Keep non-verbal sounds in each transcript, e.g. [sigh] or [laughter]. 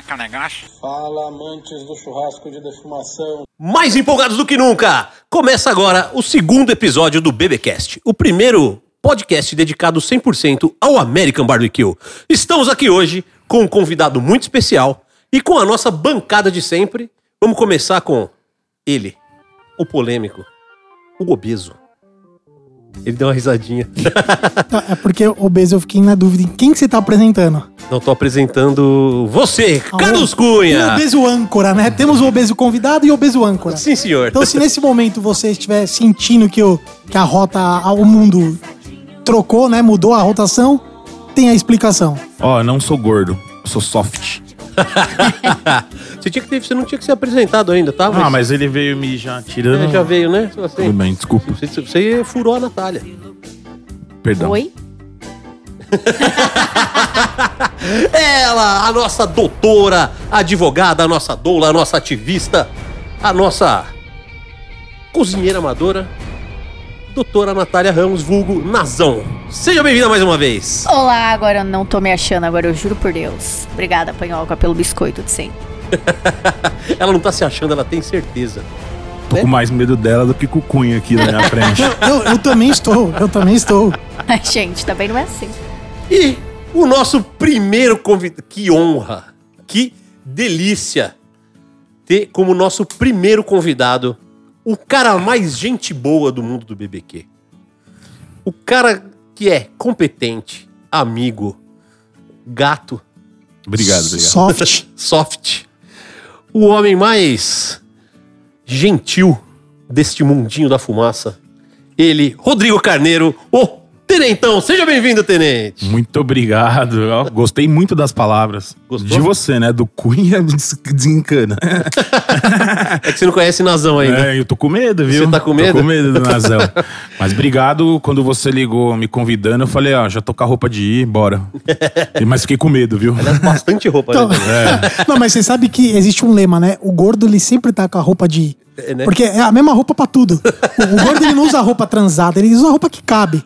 é que é o negócio? Fala, amantes do churrasco de defumação. Mais empolgados do que nunca! Começa agora o segundo episódio do BBcast, o primeiro podcast dedicado 100% ao American Barbecue. Estamos aqui hoje com um convidado muito especial e com a nossa bancada de sempre. Vamos começar com ele, o polêmico, o obeso. Ele deu uma risadinha. Tá, É porque obeso eu fiquei na dúvida em quem que você tá apresentando. Não tô apresentando você, Ah, Carlos Cunha. O obeso âncora, né? Temos o obeso convidado e o obeso âncora. Sim, senhor. Então, se nesse momento você estiver sentindo que, o, que a rota, a- o mundo trocou, né? Mudou a rotação, tem a explicação. Ó, eu não sou gordo, eu sou soft. Você, tinha que ter- você não tinha que ser apresentado ainda, tá? Ah, mas ele veio me já tirando. É, já veio, né? Assim, Tudo bem, desculpa. Você, você furou a Natália. Perdão. Oi? [laughs] Ela, a nossa doutora, advogada, a nossa doula, a nossa ativista, a nossa cozinheira amadora, doutora Natália Ramos, vulgo Nazão. Seja bem-vinda mais uma vez. Olá, agora eu não tô me achando, agora eu juro por Deus. Obrigada, Panhoca, pelo biscoito de sempre. [laughs] Ela não tá se achando, ela tem certeza. Tô com mais medo dela do que com o Cunha aqui na minha frente. [laughs] Eu, eu também estou, eu também estou. [laughs] Ai, gente, também não é assim. E o nosso primeiro convidado. Que honra, que delícia ter como nosso primeiro convidado o cara mais gente boa do mundo do BBQ. O cara que é competente, amigo, gato, Obrigado, obrigado. Soft. [laughs] soft. O homem mais gentil deste mundinho da fumaça. Ele, Rodrigo Carneiro, o Tenentão. Seja bem-vindo, Tenente. Muito obrigado. Ó, Gostei muito das palavras. Gostou? De você, né? Do Cunha [laughs] des- desencana. [laughs] É que você não conhece Nazão ainda. É, eu tô com medo, viu? Você tá com medo? Tô com medo do Nazão. [laughs] Mas obrigado. Quando você ligou me convidando, eu falei, ó, já tô com a roupa de ir, bora. Mas fiquei com medo, viu? Aliás, bastante roupa, Então, né? Não, mas você sabe que existe um lema, né? O gordo, ele sempre tá com a roupa de... É, né? Porque é a mesma roupa pra tudo. O, o gordo, ele não usa roupa transada, ele usa roupa que cabe.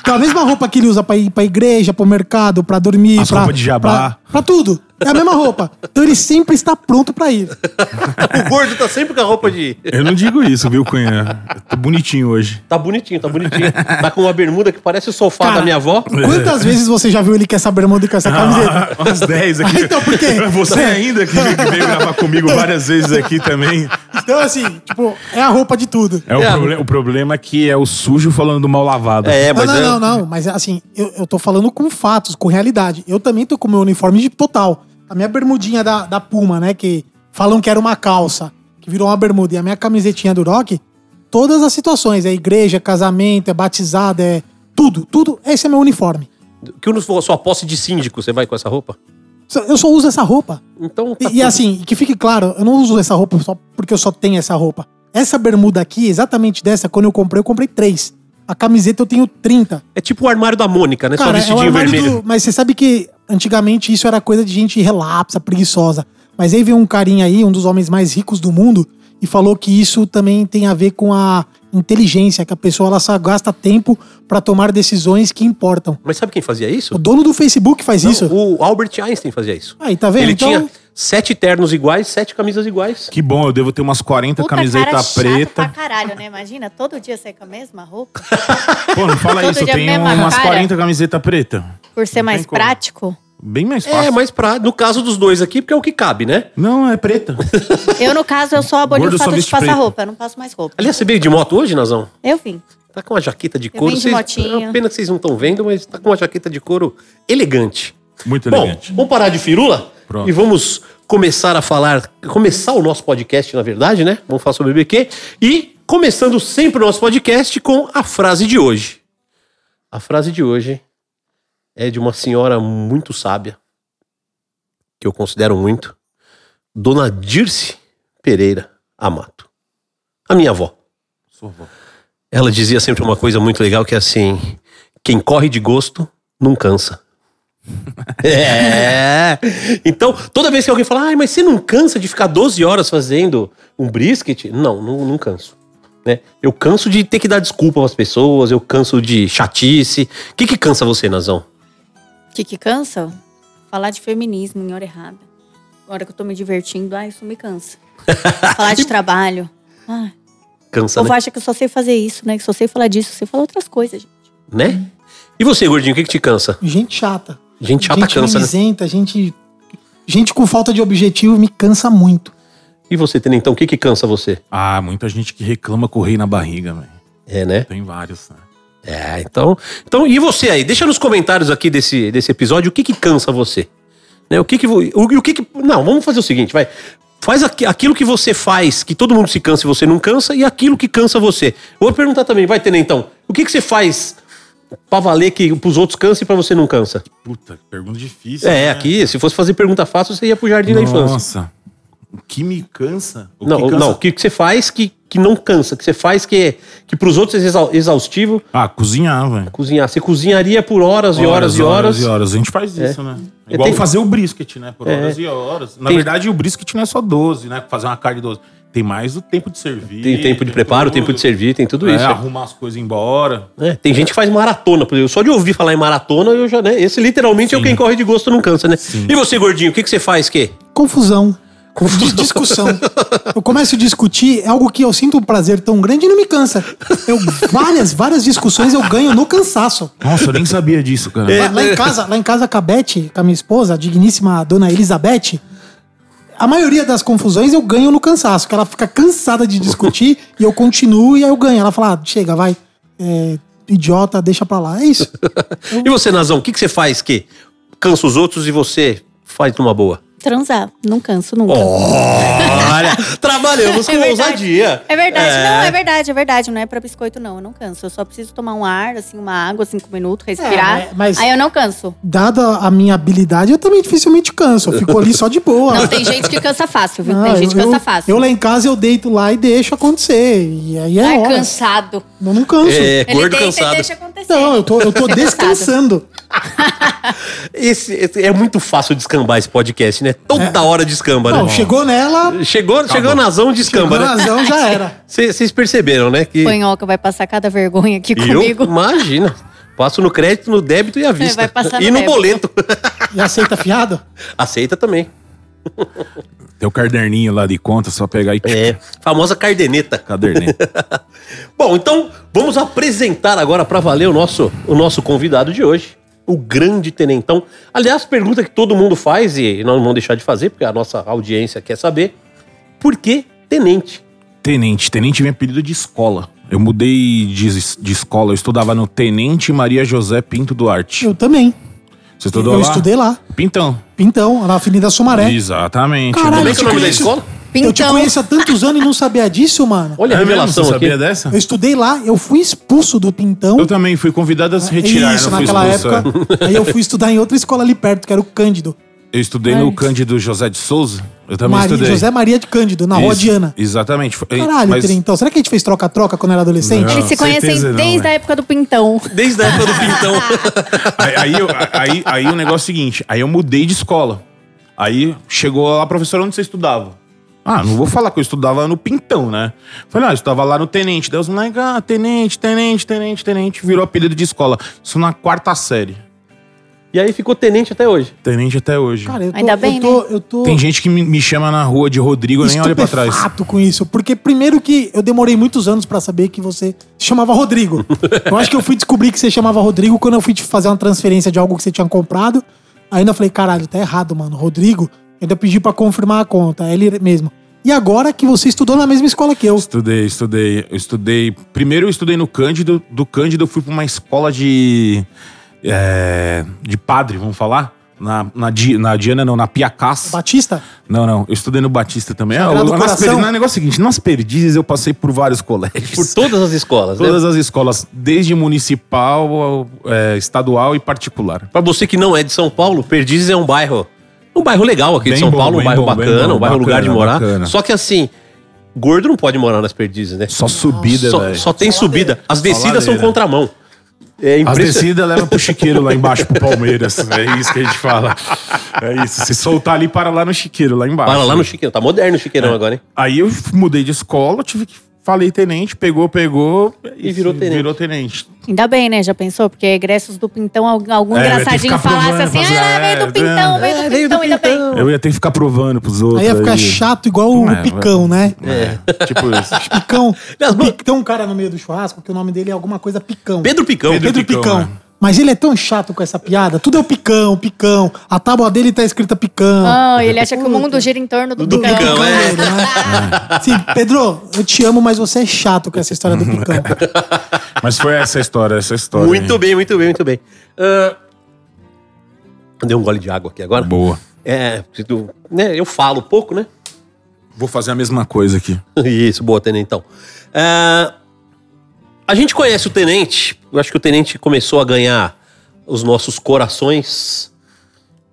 Então, a mesma roupa que ele usa pra ir pra igreja, pro mercado, pra dormir... As pra, roupas de jabá. Pra, pra tudo. É a mesma roupa. Então, ele sempre está pronto pra ir. O gordo tá sempre com a roupa de. Eu não digo isso, viu, Cunha? Tô bonitinho hoje. Tá bonitinho, tá bonitinho. Tá com uma bermuda que parece o sofá Cara, da minha avó. Quantas vezes você já viu ele com essa bermuda e com essa camiseta? Ah, umas 10 aqui. Então, por quê? [laughs] Você ainda que veio, gravar comigo várias vezes aqui também. Então, assim, tipo, é a roupa de tudo. É, o, É, proble- o problema é que é o sujo falando do mal lavado. É, Não, mas não, é. não, não. Mas assim, eu, eu tô falando com fatos, com realidade. Eu também tô com o meu uniforme total. A minha bermudinha da, da Puma, né? Que falam que era uma calça, que virou uma bermuda. E a minha camisetinha do Rock, todas as situações. É igreja, casamento, é batizada, é tudo, tudo. Esse é meu uniforme. Que não for sua posse de síndico, você vai com essa roupa? Só- Eu só uso essa roupa. Então. tá E, e assim, que fique claro, eu não uso essa roupa só porque eu só tenho essa roupa. Essa bermuda aqui, exatamente dessa, quando eu comprei, eu comprei três. A camiseta eu tenho 30. É tipo o armário da Mônica, né? Só Cara, é o vestidinho armário vermelho. do... Mas você sabe que antigamente isso era coisa de gente relapsa, preguiçosa. Mas aí veio um carinha aí, um dos homens mais ricos do mundo, e falou que isso também tem a ver com a inteligência, que a pessoa ela só gasta tempo pra tomar decisões que importam. Mas sabe quem fazia isso? O dono do Facebook faz Não, isso. O Albert Einstein fazia isso. Aí, tá vendo? Ele Então- tinha sete ternos iguais, sete camisas iguais. Que bom, eu devo ter umas 40 Puta cara camisetas chata pra preta. caralho, né? Imagina, todo dia sair com a mesma roupa. Pô, não fala Todo isso, eu tenho umas cara. 40 camisetas preta. Por ser mais como. prático. Bem mais É, fácil. mas pra, no caso dos dois aqui, porque é o que cabe, né? Não, é preta. Eu, no caso, eu só aboli Gordo o fato de passar preto. roupa. Eu não passo mais roupa. Aliás, você veio de moto hoje, Nazão? Eu vim. Tá com uma jaqueta de Eu couro. vim de Vocês- é Pena que vocês não estão vendo, mas tá com uma jaqueta de couro elegante. Muito Bom, elegante. vamos parar de firula Pronto. e vamos começar a falar, começar o nosso podcast, na verdade, né? Vamos falar sobre o BBQ e começando sempre o nosso podcast com a frase de hoje. A frase de hoje é de uma senhora muito sábia, que eu considero muito, Dona Dirce Pereira Amato. A minha avó. Sua avó. Ela dizia sempre uma coisa muito legal que é assim: quem corre de gosto não cansa. [laughs] É. Então, toda vez que alguém fala, ai, mas você não cansa de ficar 12 horas fazendo um brisket? Não, não, não canso. Né? Eu canso de ter que dar desculpa às pessoas, eu canso de chatice. O que, que cansa você, Nazão? O que que cansa? Falar de feminismo em hora errada. Agora que eu tô me divertindo, ah, isso me cansa. [laughs] Falar de trabalho. Ah, o Cansa, povo né? acha que eu só sei fazer isso, né? Que só sei falar disso, você fala outras coisas, gente. né? E você, gordinho, o que, que te cansa? Gente chata. Gente chata gente cansa, né? mimizenta, gente... Gente com falta de objetivo me cansa muito. E você, Tenentão, o que, que cansa você? Ah, muita gente que reclama com o rei na barriga, velho. É, né? Tem vários, né? É, então. Então, e você aí? Deixa nos comentários aqui desse, desse episódio o que que cansa você. Né? O que que. O, o que que. Não, vamos fazer o seguinte, vai. Faz aqui- aquilo que você faz, que todo mundo se cansa e você não cansa, e aquilo que cansa você. Eu vou perguntar também, vai, Tenentão. O que que você faz pra valer que pros outros cansa e pra você não cansa? Puta, pergunta difícil. É, né? aqui, se fosse fazer pergunta fácil, você ia pro jardim da infância. Nossa. O que me cansa? O Não, que cansa... não, o que, que você faz que, que não cansa, que você faz que, é- que pros outros é exau- exaustivo, Ah, cozinhar, velho. cozinhar. Você cozinharia por horas, e horas e horas. e horas. A gente faz isso, né? É, Igual tem- fazer o brisket, né? Por É. horas e horas. Na Tem- verdade, o brisket não é só 12, né? Fazer uma carne 12. Tem mais o tempo de servir. Tem tempo de preparo, tudo. tempo de servir, tem tudo É, isso. arrumar as coisas embora. É, tem gente que faz maratona, por exemplo. Só de ouvir falar em maratona, eu já, né? Esse literalmente é o Sim. quem corre de gosto não cansa, né? E você, gordinho, o que, que você faz, que? Confusão. De discussão. Eu começo a discutir, é algo que eu sinto um prazer tão grande e não me cansa. Eu, várias, várias discussões eu ganho no cansaço. Nossa, eu nem sabia disso, cara. É. Lá, em casa, lá em casa com a Beth, com a minha esposa, a digníssima dona Elizabeth, a maioria das confusões eu ganho no cansaço, que ela fica cansada de discutir e eu continuo e aí eu ganho. Ela fala, ah, chega, vai, é, idiota, deixa pra lá. É isso. [laughs] E você, Nazão, o que, que você faz que cansa os outros e você faz numa boa? Transar, não canso nunca. Olha, [laughs] trabalhamos com É verdade. ousadia. É verdade, não, é verdade, é verdade. Não é pra biscoito, não. Eu não canso. Eu só preciso tomar um ar, assim, uma água, cinco minutos, respirar. É, mas- Aí eu não canso. Dada a minha habilidade, eu também dificilmente canso. Eu fico ali só de boa. Não, tem gente que cansa fácil, viu? Ah, tem gente que cansa eu- fácil. Eu lá em casa eu deito lá e deixo acontecer. E aí é Ai, hora. cansado. Eu não canso. É, Ele gordo deita cansado. e deixa acontecer. Não, eu tô, eu tô descansando. [laughs] Esse, esse- é muito fácil descambar esse podcast, né? Toda hora descamba, Não, né? chegou nela, Chegou, chegou Nazão, descamba, chegou né? razão, já [laughs] era. Vocês perceberam, né? Que Panhoca vai passar cada vergonha aqui eu, comigo. imagina. Passo no crédito, no débito e à vista. vai passar e no no débito. boleto. E aceita fiado? [laughs] Aceita também. Tem o caderninho lá de conta, só pegar e... É, famosa cardeneta. Caderninho. [laughs] Bom, então vamos apresentar agora para valer o nosso, o nosso convidado de hoje, o grande tenentão. Aliás, pergunta que todo mundo faz e nós não vamos deixar de fazer, porque a nossa audiência quer saber. Por que tenente? Tenente. Tenente vem apelido de escola. Eu mudei de, de escola. Eu estudava no Tenente Maria José Pinto Duarte. Eu também. Você estudou eu lá? estudei lá. Pintão. Pintão, na Avenida Sumaré. Exatamente. Caralho, Como é eu que é o nome da conheço. Escola? Eu te Pintão. conheço há [laughs] tantos anos e não sabia disso, mano. Olha a É revelação Você aqui. sabia dessa? Eu estudei lá, eu fui expulso do Pintão. Eu também fui convidado a se retirar. Isso, naquela expulso, época. é. Aí eu fui estudar em outra escola ali perto, que era o Cândido. Eu estudei no Cândido José de Souza. Eu também Maria, estudei. José Maria de Cândido, na Rua Diana. Exatamente. Caralho, mas- Trintão. Será que a gente fez troca-troca quando era adolescente? Não. Eles se conhecem não, desde velho. a época do Pintão. Desde a época do Pintão. [laughs] Aí, aí, eu- aí, aí o negócio é o seguinte, aí eu mudei de escola. Aí chegou lá a professora, onde você estudava? Ah, não vou falar que eu estudava no Pintão, né? Falei, ah, eu estudava lá no Tenente. Daí os moleques, ah, Tenente, Tenente, Tenente, Tenente. Virou apelido de escola. Isso na quarta série. e aí ficou tenente até hoje. Tenente até hoje. Cara, eu tô, Ainda bem, eu tô, eu tô Tem gente que me, me chama na rua de Rodrigo, eu nem olha pra trás. estupefato com isso. Porque primeiro que eu demorei muitos anos pra saber que você se chamava Rodrigo. [laughs] eu acho que eu fui descobrir que você chamava Rodrigo quando eu fui te fazer uma transferência de algo que você tinha comprado. Ainda falei, caralho, tá errado, mano. Rodrigo. Ainda pedi pra confirmar a conta. É ele mesmo. E agora que você estudou na mesma escola que eu. Estudei, estudei. Eu estudei. Primeiro eu estudei no Cândido. Do Cândido eu fui pra uma escola de. é, de padre, vamos falar? Na, na, Di- na Diana, não, na Piacás. Batista? Não, não. Eu estudei no Batista também. Ah, nas não, o negócio é o seguinte: nas perdizes eu passei por vários colégios. Por todas as escolas, né? Todas as escolas, desde municipal, ao, é, estadual e particular. Pra você que não é de São Paulo, Perdizes é um bairro. Um bairro legal aqui de Bem São bom, Paulo, um bairro bom, bacana, bom, um bairro lugar de bacana, morar. bacana. Só que assim, gordo não pode morar nas Perdizes, né? Só subida, só, velho. só tem subida. As descidas são contramão. É As descidas levam pro chiqueiro lá embaixo, pro Palmeiras. [laughs] É isso que a gente fala. É isso. Se soltar ali, para lá no chiqueiro, lá embaixo. Para lá no Chiqueirão. Tá moderno o Chiqueirão agora, hein? Aí eu mudei de escola, tive que falei tenente, pegou, pegou E virou tenente. Virou tenente. Ainda bem, né? Já pensou? Porque egressos do Pintão, algum, É, ter que engraçadinho ficar falasse provando, assim, fazer- ah, veio é, do Pintão, veio do É, veio do Pintão, ainda bem. Eu ia ter que ficar provando pros outros. Aí ia ficar chato igual o É, Picão, né? É, tipo isso. [laughs] Picão. Não, Pic- Tem um cara no meio do churrasco que o nome dele é alguma coisa Picão. Pedro Picão. Pedro Pedro Picão, Picão. Mas ele é tão chato com essa piada. Tudo é o Picão, Picão. A tábua dele tá escrita Picão. Ah, ele acha que o mundo gira em torno do, Do Picão. Picão, é. né? Sim, Pedro, eu te amo, mas você é chato com essa história do Picão. [laughs] Mas foi essa a história, essa história. Muito aí. bem, muito bem, muito bem. Dei um gole de água aqui agora. Boa. É, né, eu falo pouco, né? Vou fazer a mesma coisa aqui. [laughs] Isso, boa, Tenentão. Ah, a gente conhece o Tenente, eu acho que o Tenente começou a ganhar os nossos corações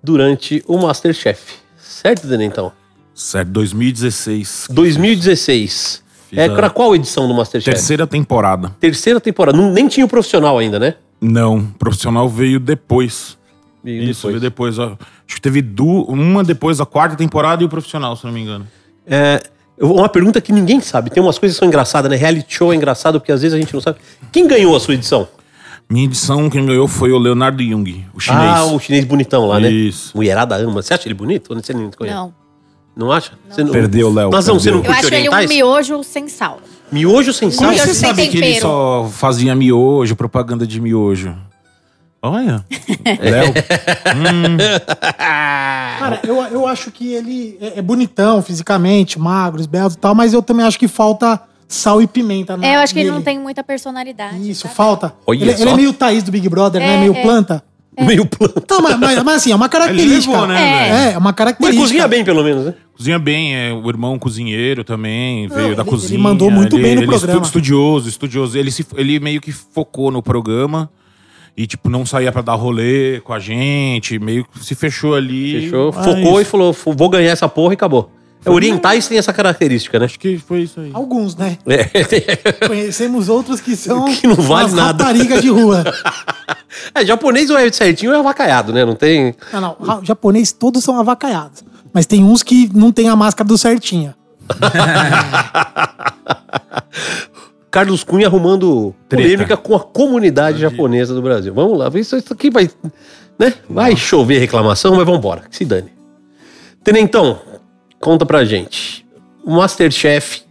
durante o Masterchef. Certo, Tenentão? Certo, 2016. 2016. Fiz É a pra qual edição do Masterchef? Terceira temporada. Terceira temporada. Não- nem tinha o profissional ainda, né? Não, o profissional veio depois. Veio Isso, depois. veio depois. ó. Acho que teve du- uma depois da quarta temporada e o profissional, se não me engano. É, uma pergunta que ninguém sabe. Tem umas coisas que são engraçadas, né? Reality show é engraçado porque às vezes a gente não sabe. Quem ganhou a sua edição? Minha edição, quem ganhou foi o Leonardo Jung, o chinês. Ah, o chinês bonitão lá, né? Isso. Mulherada ama. Você acha ele bonito? Ou Você nem conhece? Não. Não acha? Você não... Perdeu, Léo, Nazão, você não perdeu. Eu acho ele um orientais? miojo sem sal. Miojo sem sal? Miojo Você sem sabe que ele tempero. só fazia miojo, propaganda de miojo. Olha. [laughs] Léo. Cara, eu, eu acho que ele é, é bonitão fisicamente, magro, esbelto e tal, mas eu também acho que falta sal e pimenta na, É, eu acho que ele nele. não tem muita personalidade. Isso, sabe? falta. Olha Ele, ele só. é meio Thaís do Big Brother, né? É, Meio é. planta. Meio plano. Não, mas, mas, mas assim, é uma característica. levou, né, É. É, é uma Mas característica. cozinha bem, pelo menos, né? Cozinha bem, é o irmão cozinheiro também, veio ele- da ele cozinha. mandou muito bem no ele programa. estu- estudioso, estudioso. Ele, se, ele meio que focou no programa e, tipo, não saía pra dar rolê com a gente, meio que se fechou ali. Fechou, Mas focou e falou: "Fu- vou ganhar essa porra e acabou. É, orientais tem essa característica, né? Acho que foi isso aí. Alguns, né? É. [laughs] Conhecemos outros que são [laughs] Que não vale umas nada. raparigas de rua. [laughs] é, japonês ou é certinho é avacaiado, né? Não tem. Não, não. Japonês todos são avacaiados. Mas tem uns que não tem a máscara do certinho. Carlos Cunha arrumando Treta. polêmica com a comunidade japonesa do Brasil. Vamos lá, isso, isso aqui vai. Né? Vai chover reclamação, mas vamos embora, que se dane. Tenentão, conta pra gente. O Masterchef,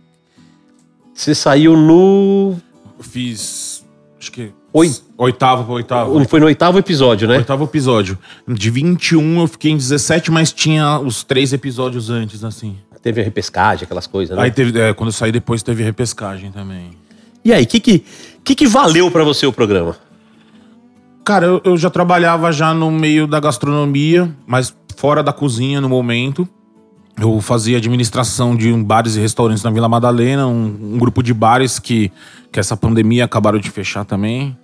você saiu no. Eu fiz. Acho que. Oi. Oitavo pra oitavo. Foi no oitavo episódio, né? Oitavo episódio. De 21 eu fiquei em 17, mas tinha os três episódios antes, assim. Teve a repescagem, aquelas coisas, né? Aí teve. é, quando eu saí depois teve repescagem também. E aí, o que, que, que, que valeu pra você o programa? Cara, eu, eu já trabalhava já no meio da gastronomia, mas fora da cozinha no momento. Eu fazia administração de bares e restaurantes na Vila Madalena, um, um grupo de bares que, que essa pandemia acabaram de fechar também.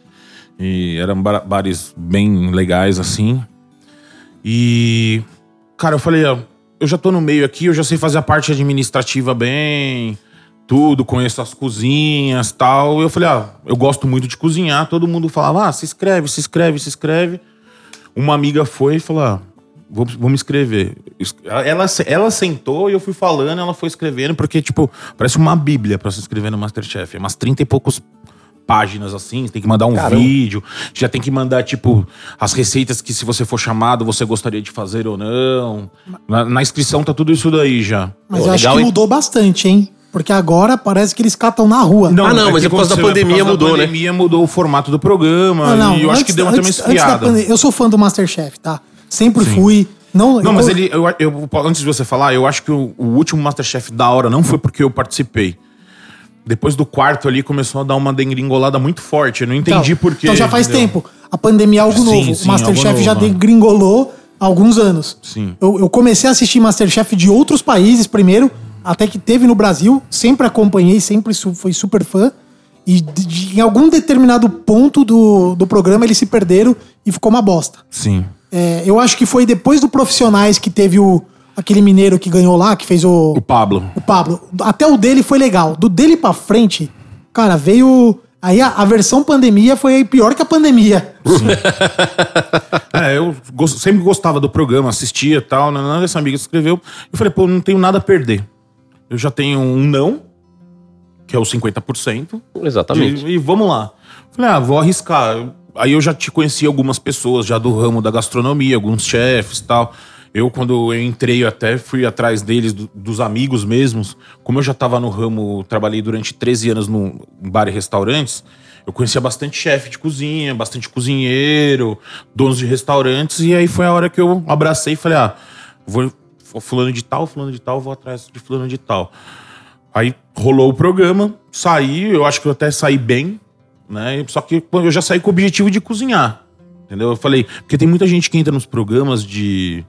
E eram ba- bares bem legais, assim. E, cara, eu falei, ó, eu já tô no meio aqui, eu já sei fazer a parte administrativa bem, tudo, conheço as cozinhas tal. Eu falei, ah, eu gosto muito de cozinhar. Todo mundo falava, ah, se inscreve, se inscreve, se inscreve. Uma amiga foi e falou, ah, vou, vou me inscrever. Ela, ela sentou e eu fui falando, ela foi escrevendo, porque, tipo, parece uma bíblia pra se inscrever no Masterchef. É umas 30 e poucos páginas assim, você tem que mandar um Caramba. vídeo, já tem que mandar, tipo, as receitas que se você for chamado, você gostaria de fazer ou não. Na, na inscrição tá tudo isso daí já. Mas Pô, eu acho que mudou bastante, hein? Porque agora parece que eles catam na rua. Ah, não, mas que é por causa da aconteceu, pandemia por causa mudou, da né? pandemia mudou o formato do programa Não, não, e eu acho que deu até uma antes- antes da esfriada. pandemia- Eu sou fã do Masterchef, tá? Sempre Sim. fui. Não, Não, eu- mas ele, eu, eu- antes de você falar, eu acho que o, o último Masterchef da hora não foi porque eu participei. Depois do quarto ali começou a dar uma degringolada muito forte. Eu não entendi então, por quê. Então já faz entendeu? tempo. A pandemia é algo Sim, novo. sim, o Masterchef já novo, mano. degringolou há alguns anos. Sim. Eu, eu comecei a assistir Masterchef de outros países primeiro, até que teve no Brasil. Sempre acompanhei, sempre su- fui super fã. E de- de- em algum determinado ponto do, do programa eles se perderam e ficou uma bosta. Sim. É, eu acho que foi depois do Profissionais que teve o, aquele mineiro que ganhou lá, que fez o, O Pablo. o Pablo. Até o dele foi legal. Do dele pra frente, cara, veio. Aí a, a versão pandemia foi pior que a pandemia. [laughs] É, eu gos- sempre gostava do programa, assistia e tal. amiga se escreveu. Eu falei, pô, não tenho nada a perder. Eu já tenho um não. que é o 50%. Exatamente. De- e vamos lá. Falei, ah, vou arriscar. Aí eu já te conheci algumas pessoas já do ramo da gastronomia, alguns chefes e tal. Eu, quando eu entrei, eu até fui atrás deles, do- dos amigos mesmos. Como eu já tava no ramo, trabalhei durante 13 anos no em bar e restaurantes, eu conhecia bastante chefe de cozinha, bastante cozinheiro, donos de restaurantes. E aí foi a hora que eu abracei e falei, ah, vou fulano de tal, fulano de tal, vou atrás de fulano de tal. Aí rolou o programa, saí, eu acho que eu até saí bem, né? Só que eu já saí com o objetivo de cozinhar. Entendeu? Eu falei, porque tem muita gente que entra nos programas de,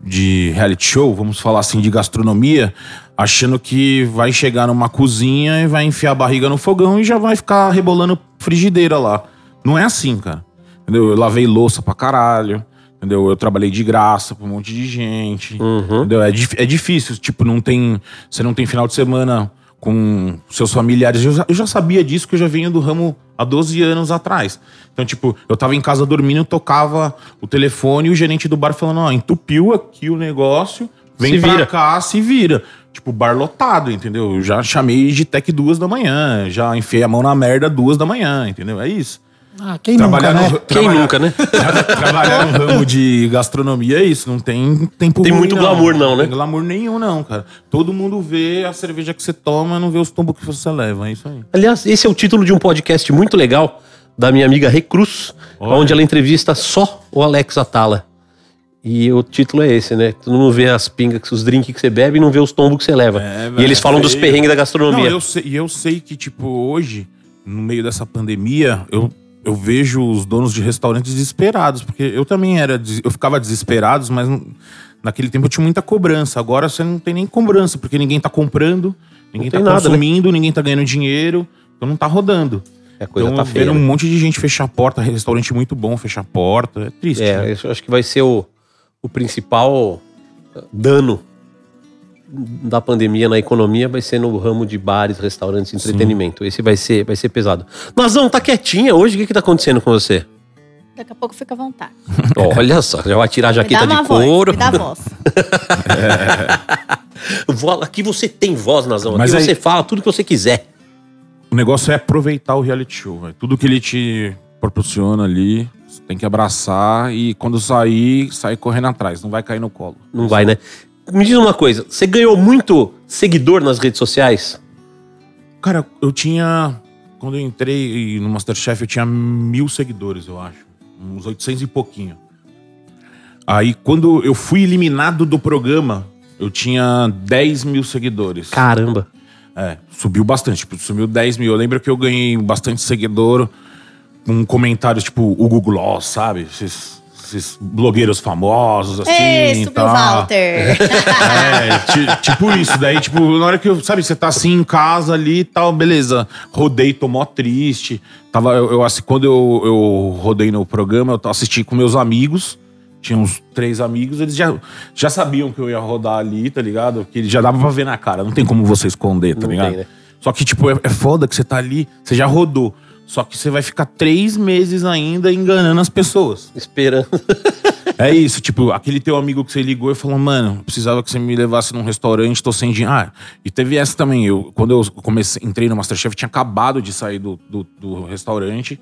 de reality show, vamos falar assim, de gastronomia, achando que vai chegar numa cozinha e vai enfiar a barriga no fogão e já vai ficar rebolando frigideira lá. Não é assim, cara. Entendeu? Eu lavei louça pra caralho. Entendeu? Eu trabalhei de graça pra um monte de gente. Entendeu? É, é difícil. Tipo, não tem. Você não tem final de semana com seus familiares. Eu já, eu já sabia disso, que eu já venho do ramo há 12 anos atrás. Então, tipo, eu tava em casa dormindo, tocava o telefone e o gerente do bar falando: ó, entupiu aqui o negócio, vem Se pra vira. cá, se vira. Tipo, bar lotado, entendeu? Eu já chamei de tech duas da manhã, já enfiei a mão na merda duas da manhã, entendeu? É isso. Ah, quem nunca, né? no, Quem nunca, né? Tra- Trabalhar no ramo de gastronomia é isso, não tem tempo Tem ruim, muito glamour não, né? Tem glamour nenhum não, cara. Todo mundo vê a cerveja que você toma, não vê os tombos que você leva, é isso aí. Aliás, esse é o título de um podcast muito legal da minha amiga Recruz, Olha. onde ela entrevista só o Alex Atala. E o título é esse, né? Tu não vê as pingas, os drinks que você bebe e não vê os tombos que você leva. É, e eles falam é dos perrengues da gastronomia. Não, eu sei, e eu sei que, tipo, hoje, no meio dessa pandemia, eu, eu vejo os donos de restaurantes desesperados, porque eu também era, eu ficava desesperado, mas naquele tempo eu tinha muita cobrança. Agora você não tem nem cobrança, porque ninguém tá comprando, ninguém tá nada, né? consumindo, ninguém tá ganhando dinheiro, então não tá rodando. A coisa então, tá feia, vendo né? um monte de gente fechar a porta, restaurante muito bom, fechar a porta, é triste. né? É, eu acho que vai ser o, o principal dano da pandemia na economia vai ser no ramo de bares, restaurantes, entretenimento. Esse vai ser, vai ser pesado. Nazão, tá quietinha hoje? O que que tá acontecendo com você? Daqui a pouco fica à vontade. [laughs] Olha só, já vai tirar a Me dá jaqueta uma de voz, couro. me dá voz. [laughs] Vo- Aqui você tem voz, Nazão. Aqui Mas aí- você fala tudo que você quiser. O negócio é aproveitar o reality show, velho. Tudo que ele te proporciona ali, você tem que abraçar e quando sair, sair correndo atrás. Não vai cair no colo. Não vai, né? Me diz uma coisa, você ganhou muito seguidor nas redes sociais? Cara, eu tinha. Quando eu entrei no Masterchef, eu tinha mil seguidores, eu acho. Uns 800 e pouquinho. Aí, quando eu fui eliminado do programa, eu tinha 10 mil seguidores. Caramba. É, subiu bastante, tipo, subiu 10 mil. Eu lembro que eu ganhei bastante seguidor com comentários tipo Hugo Gloss, sabe? Esses, esses blogueiros famosos, assim. Ei, e subiu tal. Walter. [laughs] É, ti- tipo isso. Daí, tipo, na hora que eu, sabe, você tá assim em casa ali e tal, beleza. Rodei, tô mó triste. Tava, eu, eu, assim, quando eu, eu rodei no programa, eu assisti com meus amigos. Tinha uns três amigos, eles já, já sabiam que eu ia rodar ali, tá ligado? Que já dava pra ver na cara, não tem como você esconder, tá Não ligado? tem, né? Só que, tipo, é, é foda que você tá ali, você já rodou. Só que você vai ficar três meses ainda enganando as pessoas. Esperando. [laughs] É isso, tipo, aquele teu amigo que você ligou e falou, mano, precisava que você me levasse num restaurante, tô sem dinheiro. Ah, e teve essa também. Eu, quando eu comecei, entrei no Masterchef, tinha acabado de sair do, do, do restaurante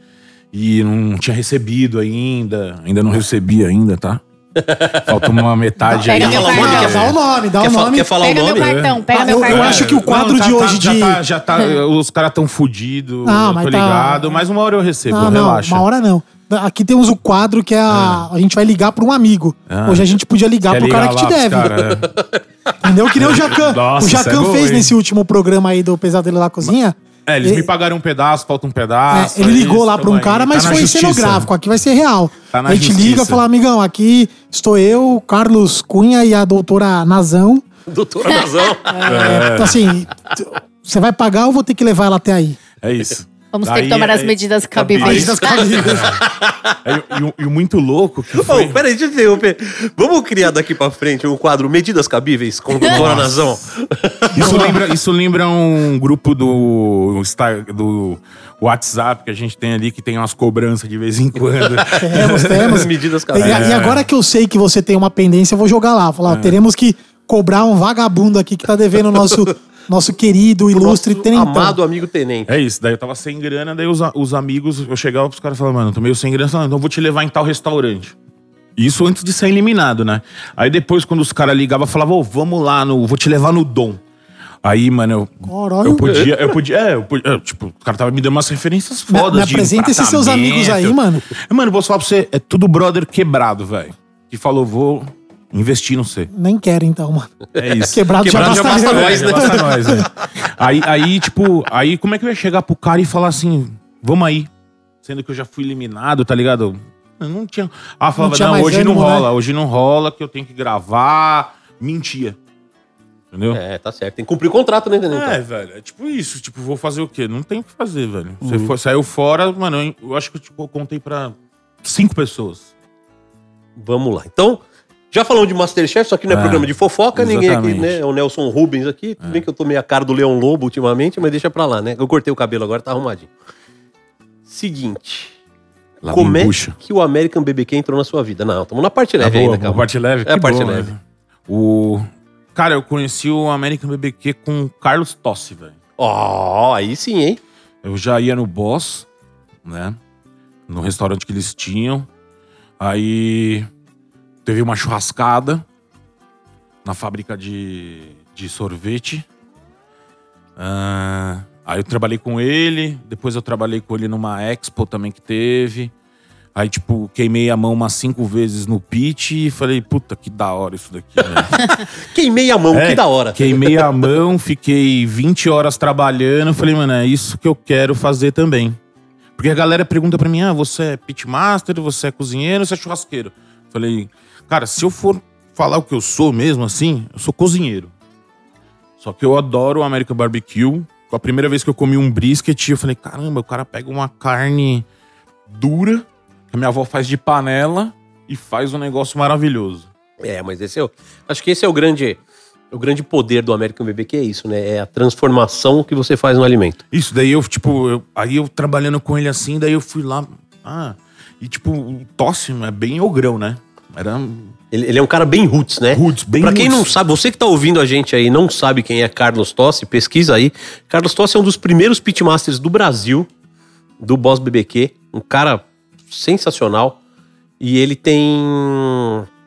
e não tinha recebido ainda. Ainda não recebi ainda, tá? Falta uma metade aí. Pega meu o nome, dá quer, o fa- nome. quer falar Pega o meu nome? cartão, pega Ah, meu eu- cartão. eu acho que o quadro Não, de tá- hoje já de- Tá, já tá, [laughs] os caras tão fudidos, Ah, eu mas tô tá- ligado, mas uma hora eu recebo, Não, não, relaxa. uma hora não. Aqui temos o quadro que é a, a gente vai ligar pra um amigo. Ah. Hoje a gente podia ligar Quer pro cara que te lá pros deve. cara, é. [laughs] Entendeu? Que nem o Jacan. Nossa, o isso é Jacan bom, fez hein? nesse último programa aí do Pesadelo da Cozinha. É, eles Ele- me pagaram um pedaço, falta um É, pedaço. ele é ligou isso, lá pra tamo um aí. cara, mas Tá foi justiça. cenográfico. Aqui vai ser real. Tá na a gente justiça. liga e fala, amigão, aqui estou eu, Carlos Cunha e a doutora Nazão. Doutora Nazão. [laughs] É, então, assim, você vai pagar ou vou ter que levar ela até aí? É isso. Vamos ter Daí, que tomar as é- medidas cabíveis. [laughs] cabíveis. É, e, o- e o muito louco que Ô, foi... peraí, deixa eu interromper. Vamos criar daqui pra frente um quadro Medidas Cabíveis com Doutora Nazão? Isso lembra, isso lembra um grupo do, do WhatsApp que a gente tem ali, que tem umas cobranças de vez em quando. [laughs] Temos, temos. [laughs] Medidas E, cabíveis. e agora que eu sei que você tem uma pendência, eu vou jogar lá. Falar, ó, teremos que cobrar um vagabundo aqui que tá devendo o nosso, Nosso querido, ilustre Nosso tenentão. Amado amigo tenente. É isso, daí eu tava sem grana, daí os, os amigos, eu chegava pros caras e falava, mano, tô meio sem grana, falavam, então eu vou te levar em tal restaurante. Isso antes de ser eliminado, né? Aí depois, quando os caras ligavam, falavam, ô, vamos lá, no, vou te levar no Dom. Aí, mano, eu, Caralho. eu podia, eu podia, é, eu podia, é, tipo, o cara tava me dando umas referências fodas me apresenta esses seus amigos aí, mano. Mano, vou falar pra você, é tudo brother quebrado, velho. Que falou, vou investir no você. Nem quero, então, mano. É isso. Quebrado, [laughs] Quebrado já já basta, eu. nós, né? basta nós, né? [laughs] Aí, aí, tipo, aí como é que eu ia chegar pro cara e falar assim, vamos aí? Sendo que eu já fui eliminado, tá ligado? Eu não tinha. Ah, falava, tinha não, mais hoje não ânimo, rola, né? hoje não rola, que eu tenho que gravar. Mentia. Entendeu? É, tá certo. Tem que cumprir o contrato, né, tenentão? É, velho, é tipo isso. Tipo, vou fazer o quê? Não tem o que fazer, velho. Você foi- saiu fora, mano, eu, eu acho que eu, tipo, eu contei pra cinco pessoas. Vamos lá. Então, já falamos de Masterchef, só que não é, É, programa de fofoca, ninguém aqui, exatamente. né? É o Nelson Rubens aqui. Tudo bem que eu tomei a cara do Leão Lobo ultimamente, mas deixa pra lá, né? Eu cortei o cabelo agora, tá arrumadinho. Seguinte. Lá como é que o American BBQ entrou na sua vida? Não, estamos na parte leve Tá ainda, boa, calma. a parte leve? É a parte bom, leve. né? O... Cara, eu conheci o American BBQ com o Carlos Tossi, velho. Ó, aí sim, hein? Eu já ia no Boss, né? No restaurante que eles tinham. Aí teve uma churrascada na fábrica de, de sorvete. Ah, aí eu trabalhei com ele. Depois eu trabalhei com ele numa expo também que teve. Aí, tipo, queimei a mão umas cinco vezes no pitch e falei, puta, que da hora isso daqui, velho. [laughs] Queimei a mão, É, que da hora. Queimei a mão, fiquei 20 horas trabalhando. Falei, mano, é isso que eu quero fazer também. Porque a galera pergunta pra mim: ah, você é pitmaster, você é cozinheiro, você é churrasqueiro? Falei, cara, se eu for falar o que eu sou mesmo assim, eu sou cozinheiro. Só que eu adoro o American Barbecue. A primeira vez que eu comi um brisket, eu falei, caramba, o cara pega uma carne dura, que a minha avó faz de panela, e faz um negócio maravilhoso. É, mas esse é o, acho que esse é o grande, o grande poder do American BBQ, é isso, né? É a transformação que você faz no alimento. Isso, daí eu, tipo, eu- aí eu trabalhando com ele assim, daí eu fui lá. Ah, e tipo, o tosse é bem ogrão, né? Era Ele, ele é um cara bem roots, né? Roots, bem Pra quem roots. não sabe, você que tá ouvindo a gente aí não sabe quem é Carlos Tossi, pesquisa aí. Carlos Tossi é um dos primeiros pitmasters do Brasil, do Boss BBQ. Um cara sensacional. E ele tem.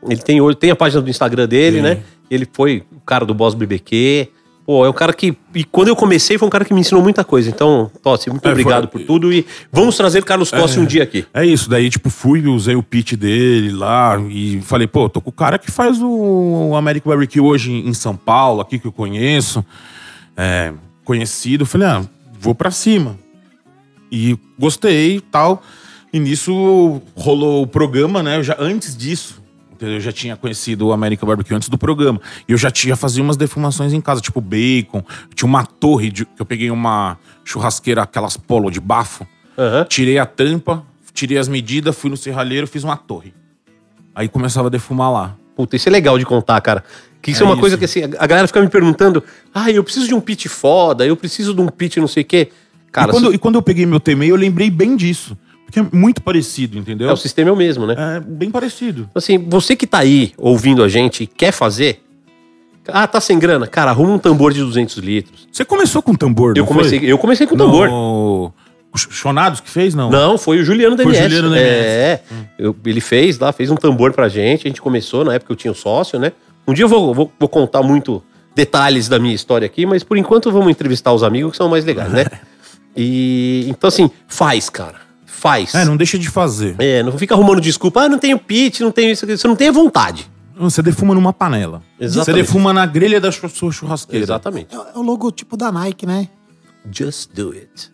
Ele tem. Tem a página do Instagram dele, Tem. né? Ele foi o cara do Boss BBQ. Pô, é um cara que. E quando eu comecei, foi um cara que me ensinou muita coisa. Então, Tossi, muito É, obrigado foi- por tudo. E vamos trazer Carlos Tossi um dia aqui. É isso, daí, tipo, fui, usei o pitch dele lá e falei, pô, tô com o cara que faz o American Barbecue hoje em São Paulo, aqui que eu conheço, é, conhecido. Falei, ah, vou pra cima. E gostei e tal. E nisso rolou o programa, né? Eu já, antes disso? Eu já tinha conhecido o American Barbecue antes do programa. E eu já tinha fazia umas defumações em casa, tipo bacon. Tinha uma torre, de, que eu peguei uma churrasqueira, aquelas polo de bafo. Aham. Tirei a tampa, tirei as medidas, fui no serralheiro, fiz uma torre. Aí começava a defumar lá. Puta, isso é legal de contar, cara. Que isso é, É uma isso. coisa que assim, a galera fica me perguntando: ah, eu preciso de um pit foda, eu preciso de um pit não sei o quê. Cara, e, quando, se- e quando eu peguei meu TMI, eu lembrei bem disso. Porque é muito parecido, entendeu? é, o sistema é o mesmo, né? É bem parecido. Assim, você que tá aí ouvindo a gente e quer fazer. Ah, tá sem grana? Cara, arruma um tambor de 200 litros. Você começou com tambor, Eu comecei, foi? eu comecei com tambor. No... O Ch- Chonados que fez, não? Não, foi o Juliano da Foi o. Juliano da É, eu- ele fez lá, fez um tambor pra gente. A gente começou, na época eu tinha um sócio, né? Um dia eu vou, vou, vou contar muito detalhes da minha história aqui, mas por enquanto vamos entrevistar os amigos que são mais legais, né? [laughs] E então, assim, faz, cara. Faz. É, não deixa de fazer. É, não fica arrumando desculpa. Ah, não tenho pitch, não tenho isso. Você não tem a vontade. Você defuma numa panela. Exatamente. Você defuma na grelha da sua churrasqueira. Exatamente. É o logotipo da Nike, né? Just do it.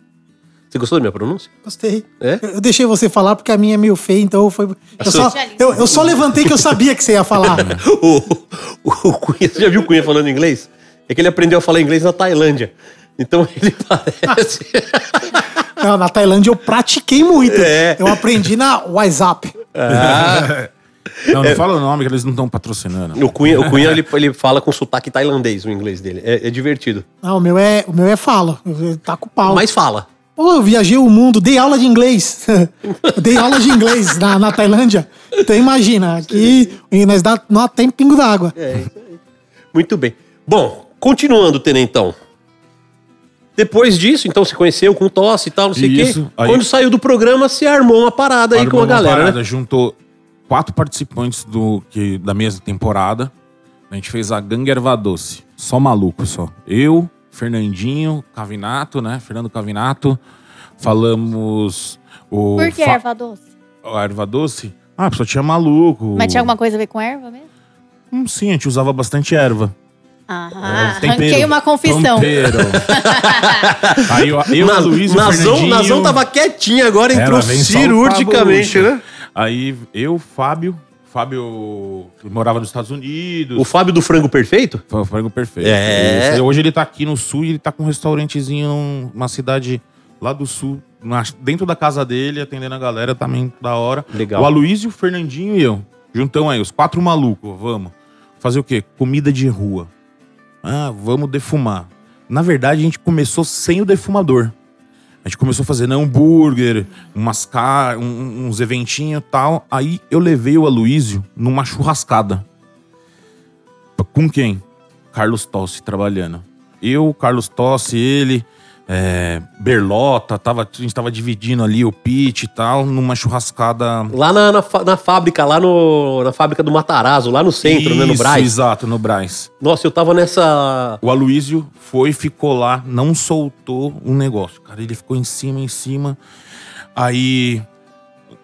Você gostou da minha pronúncia? Gostei. É? Eu deixei você falar porque a minha é meio feia, então foi. Eu só, eu, eu só levantei que eu sabia que você ia falar. o, [laughs] o, o Cunha, você já viu o Cunha falando inglês? É que ele aprendeu a falar inglês na Tailândia. Então ele [laughs] parece. Não, na Tailândia eu pratiquei muito. É. Eu aprendi na WhatsApp. Não, não fala o nome que eles não estão patrocinando. o Cunha, o Cunha ele, ele fala com sotaque tailandês o inglês dele. É, é divertido. Não, o meu é, o meu é fala. Tá com pau. Mas fala. Pô, eu viajei o mundo, dei aula de inglês. Eu [laughs] dei aula de inglês na, na Tailândia. Então imagina, aqui nós dá, não tem pingo d'água. É isso aí. Muito bem. Bom, continuando, Tenentão. Depois disso, então, se conheceu com tosse e tal, não sei o quê. Isso, aí- Quando saiu do programa, se armou uma parada aí Armou com a uma galera, parada, né? Juntou quatro participantes do, que, da mesma temporada. A gente fez a Gangue Erva Doce. Só maluco, só. Eu, Fernandinho, Cavinato, né? Fernando Cavinato. Falamos o... Por que fa- erva doce? A erva doce? Ah, só tinha maluco. Mas tinha alguma coisa a ver com erva mesmo? Hum, sim, a gente usava bastante erva. Ah, Tempero. arranquei uma confissão. [laughs] Aí eu, eu Na- Luiz e o Nazão, Fernandinho... Nazão tava quietinho agora, entrou cirurgicamente, né? Aí eu, Fábio... Fábio que morava nos Estados Unidos. O Fábio do Frango Perfeito? Foi o frango perfeito. É. Hoje ele tá aqui no sul e ele tá com um restaurantezinho numa cidade lá do sul, na- dentro da casa dele, atendendo a galera também da hora. Legal. O Aloysio, o Fernandinho e eu. Juntão aí, os quatro malucos, vamos. Fazer o quê? Comida de rua. Ah, vamos defumar. Na verdade, a gente começou sem o defumador. A gente começou né, hambúrguer, umas car um- uns eventinhos e tal. Aí eu levei o Aloysio numa churrascada. Com quem? Carlos Tossi trabalhando. Eu, Carlos Tossi, ele, é, Berlota, tava, a gente tava dividindo ali o pitch e tal, numa churrascada. Lá na, na, na fábrica, lá no, na fábrica do Matarazzo, lá no centro, né? No Isso, Braz. Exato, no Braz. Nossa, eu tava nessa. O Aloysio foi, ficou lá, não soltou o negócio. Cara, ele ficou em cima, em cima. Aí.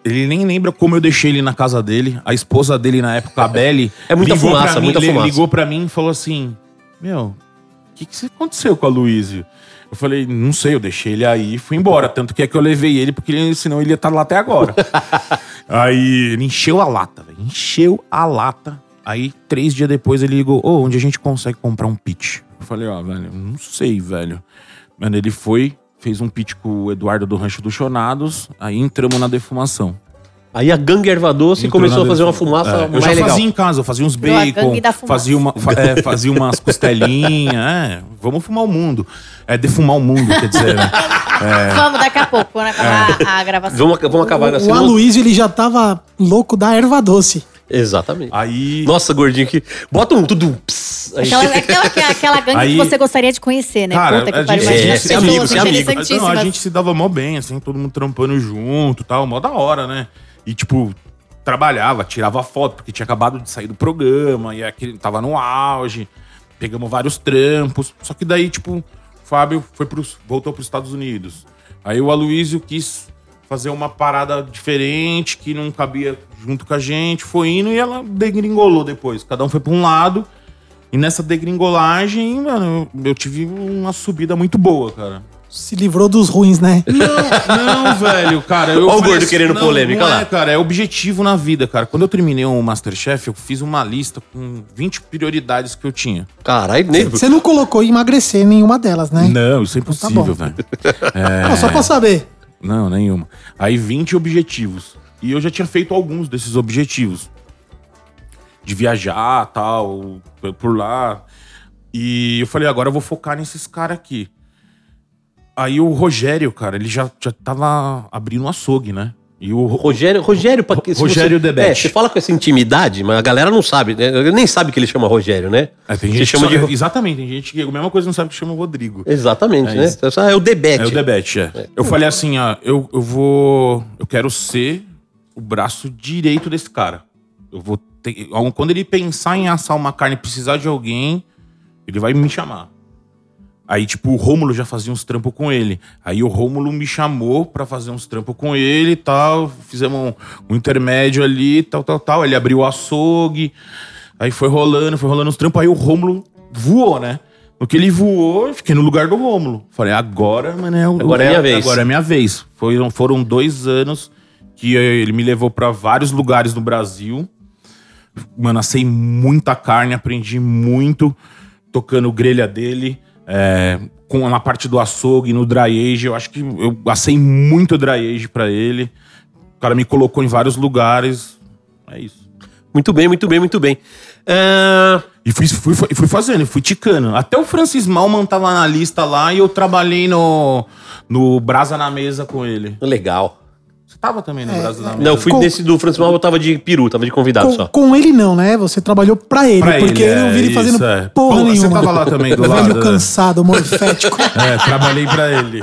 Ele nem lembra como eu deixei ele na casa dele. A esposa dele na época, a Belly. É muita ligou fumaça, pra mim, muita fumaça. Ligou pra mim e falou assim: Meu, o que, que aconteceu com o Aloysio? Eu falei, não sei, eu deixei ele aí e fui embora. Tanto que é que eu levei ele, porque ele- senão ele ia estar lá até agora. [laughs] aí ele encheu a lata, velho. Encheu a lata. Aí, três dias depois, ele ligou: Ô, onde a gente consegue comprar um pitch? Eu falei, ó, velho, não sei, velho. Mano, ele foi, fez um pitch com o Eduardo do Rancho dos Chonados, aí entramos na defumação. Aí a gangue erva doce Entrou começou a fazer uma fumaça É, Eu mais já legal. fazia em casa, eu fazia uns a bacon, fazia, uma, fa- é, fazia umas costelinhas, [laughs] é, vamos fumar o mundo. É defumar o mundo, quer dizer, né? [laughs] Vamos daqui a pouco, quando acabar É. a gravação. Vamos, vamos acabar O, assim. o Aloysio, ele já tava louco da erva doce. Exatamente. Aí, Nossa, gordinho, que. Bota um tudo. pss, aí. Aquela, aquela, aquela, aquela gangue Aí- que você gostaria de conhecer, né? cara, Puta que a pariu. gente, Imagina é, as é pessoas amigo, é amigo. não, a gente se dava mó bem, assim, todo mundo trampando junto e tal, mó da hora, né? E, tipo, trabalhava, tirava foto, porque tinha acabado de sair do programa, e aquele tava no auge, pegamos vários trampos. Só que daí, tipo, o Fábio foi pros, voltou pros Estados Unidos. Aí o Aloysio quis fazer uma parada diferente, que não cabia junto com a gente, foi indo e ela degringolou depois. Cada um foi pra um lado. E nessa degringolagem, mano, eu tive uma subida muito boa, cara. Se livrou dos ruins, né? Não, não, [laughs] velho, cara. Eu Ó o gordo querendo não, polêmica não lá. É, cara, é objetivo na vida, cara. Quando eu terminei o Masterchef, eu fiz uma lista com 20 prioridades que eu tinha. Caralho, nem. Você não colocou emagrecer em nenhuma delas, né? Não, isso é impossível, bom. velho. [laughs] Não, só pra saber. Não, nenhuma. Aí 20 objetivos. E eu já tinha feito alguns desses objetivos. De viajar, tal, por lá. E eu falei, agora eu vou focar nesses caras aqui. Aí o Rogério, cara, ele já, já tava abrindo um açougue, né? E o Rogério, Rogério, pra que- Rogério você, Debete. É, você fala com essa intimidade, mas a galera não sabe, né? Nem sabe que ele chama Rogério, né? É, tem gente chama de- Exatamente, tem gente que a mesma coisa não sabe que chama Rodrigo. Exatamente, É né? isso. Então, É o Debete. É o Debete, é. Eu falei assim, ó, eu, eu vou. Eu quero ser o braço direito desse cara. Eu vou ter. Quando ele pensar em assar uma carne e precisar de alguém, ele vai me chamar. Aí, tipo, o Rômulo já fazia uns trampos com ele. Aí o Rômulo me chamou pra fazer uns trampos com ele e tal. Fizemos um, um intermédio ali, tal, tal, tal. Ele abriu o açougue. Aí foi rolando, foi rolando os trampos. Aí o Rômulo voou, né? No que ele voou, eu fiquei no lugar do Rômulo. Falei, agora, mano, é o- Agora é minha vez. Agora é minha vez. Foram, foram dois anos que ele me levou pra vários lugares no Brasil. Mano, assei muita carne, aprendi muito tocando grelha dele. É, com na parte do açougue, no dry age. Eu acho que eu assei muito dry age pra ele. O cara me colocou em vários lugares. É isso. Muito bem, muito bem, muito bem. É, E fui, fui, fui fazendo, fui ticando. Até o Francis Malman tava na lista lá e eu trabalhei no, no Brasa na Mesa com ele. Legal. Você tava também no Brasil da Não, fui Com- nesse do Francis eu tava de peru, tava de convidado Com, só. com ele não, né? Você trabalhou pra ele, Pra porque ele, eu não vi é, ele fazendo isso, é. porra Pô, você nenhuma. tava lá também do [laughs] Velho lado, né? cansado, morfético. [laughs] É, trabalhei pra ele.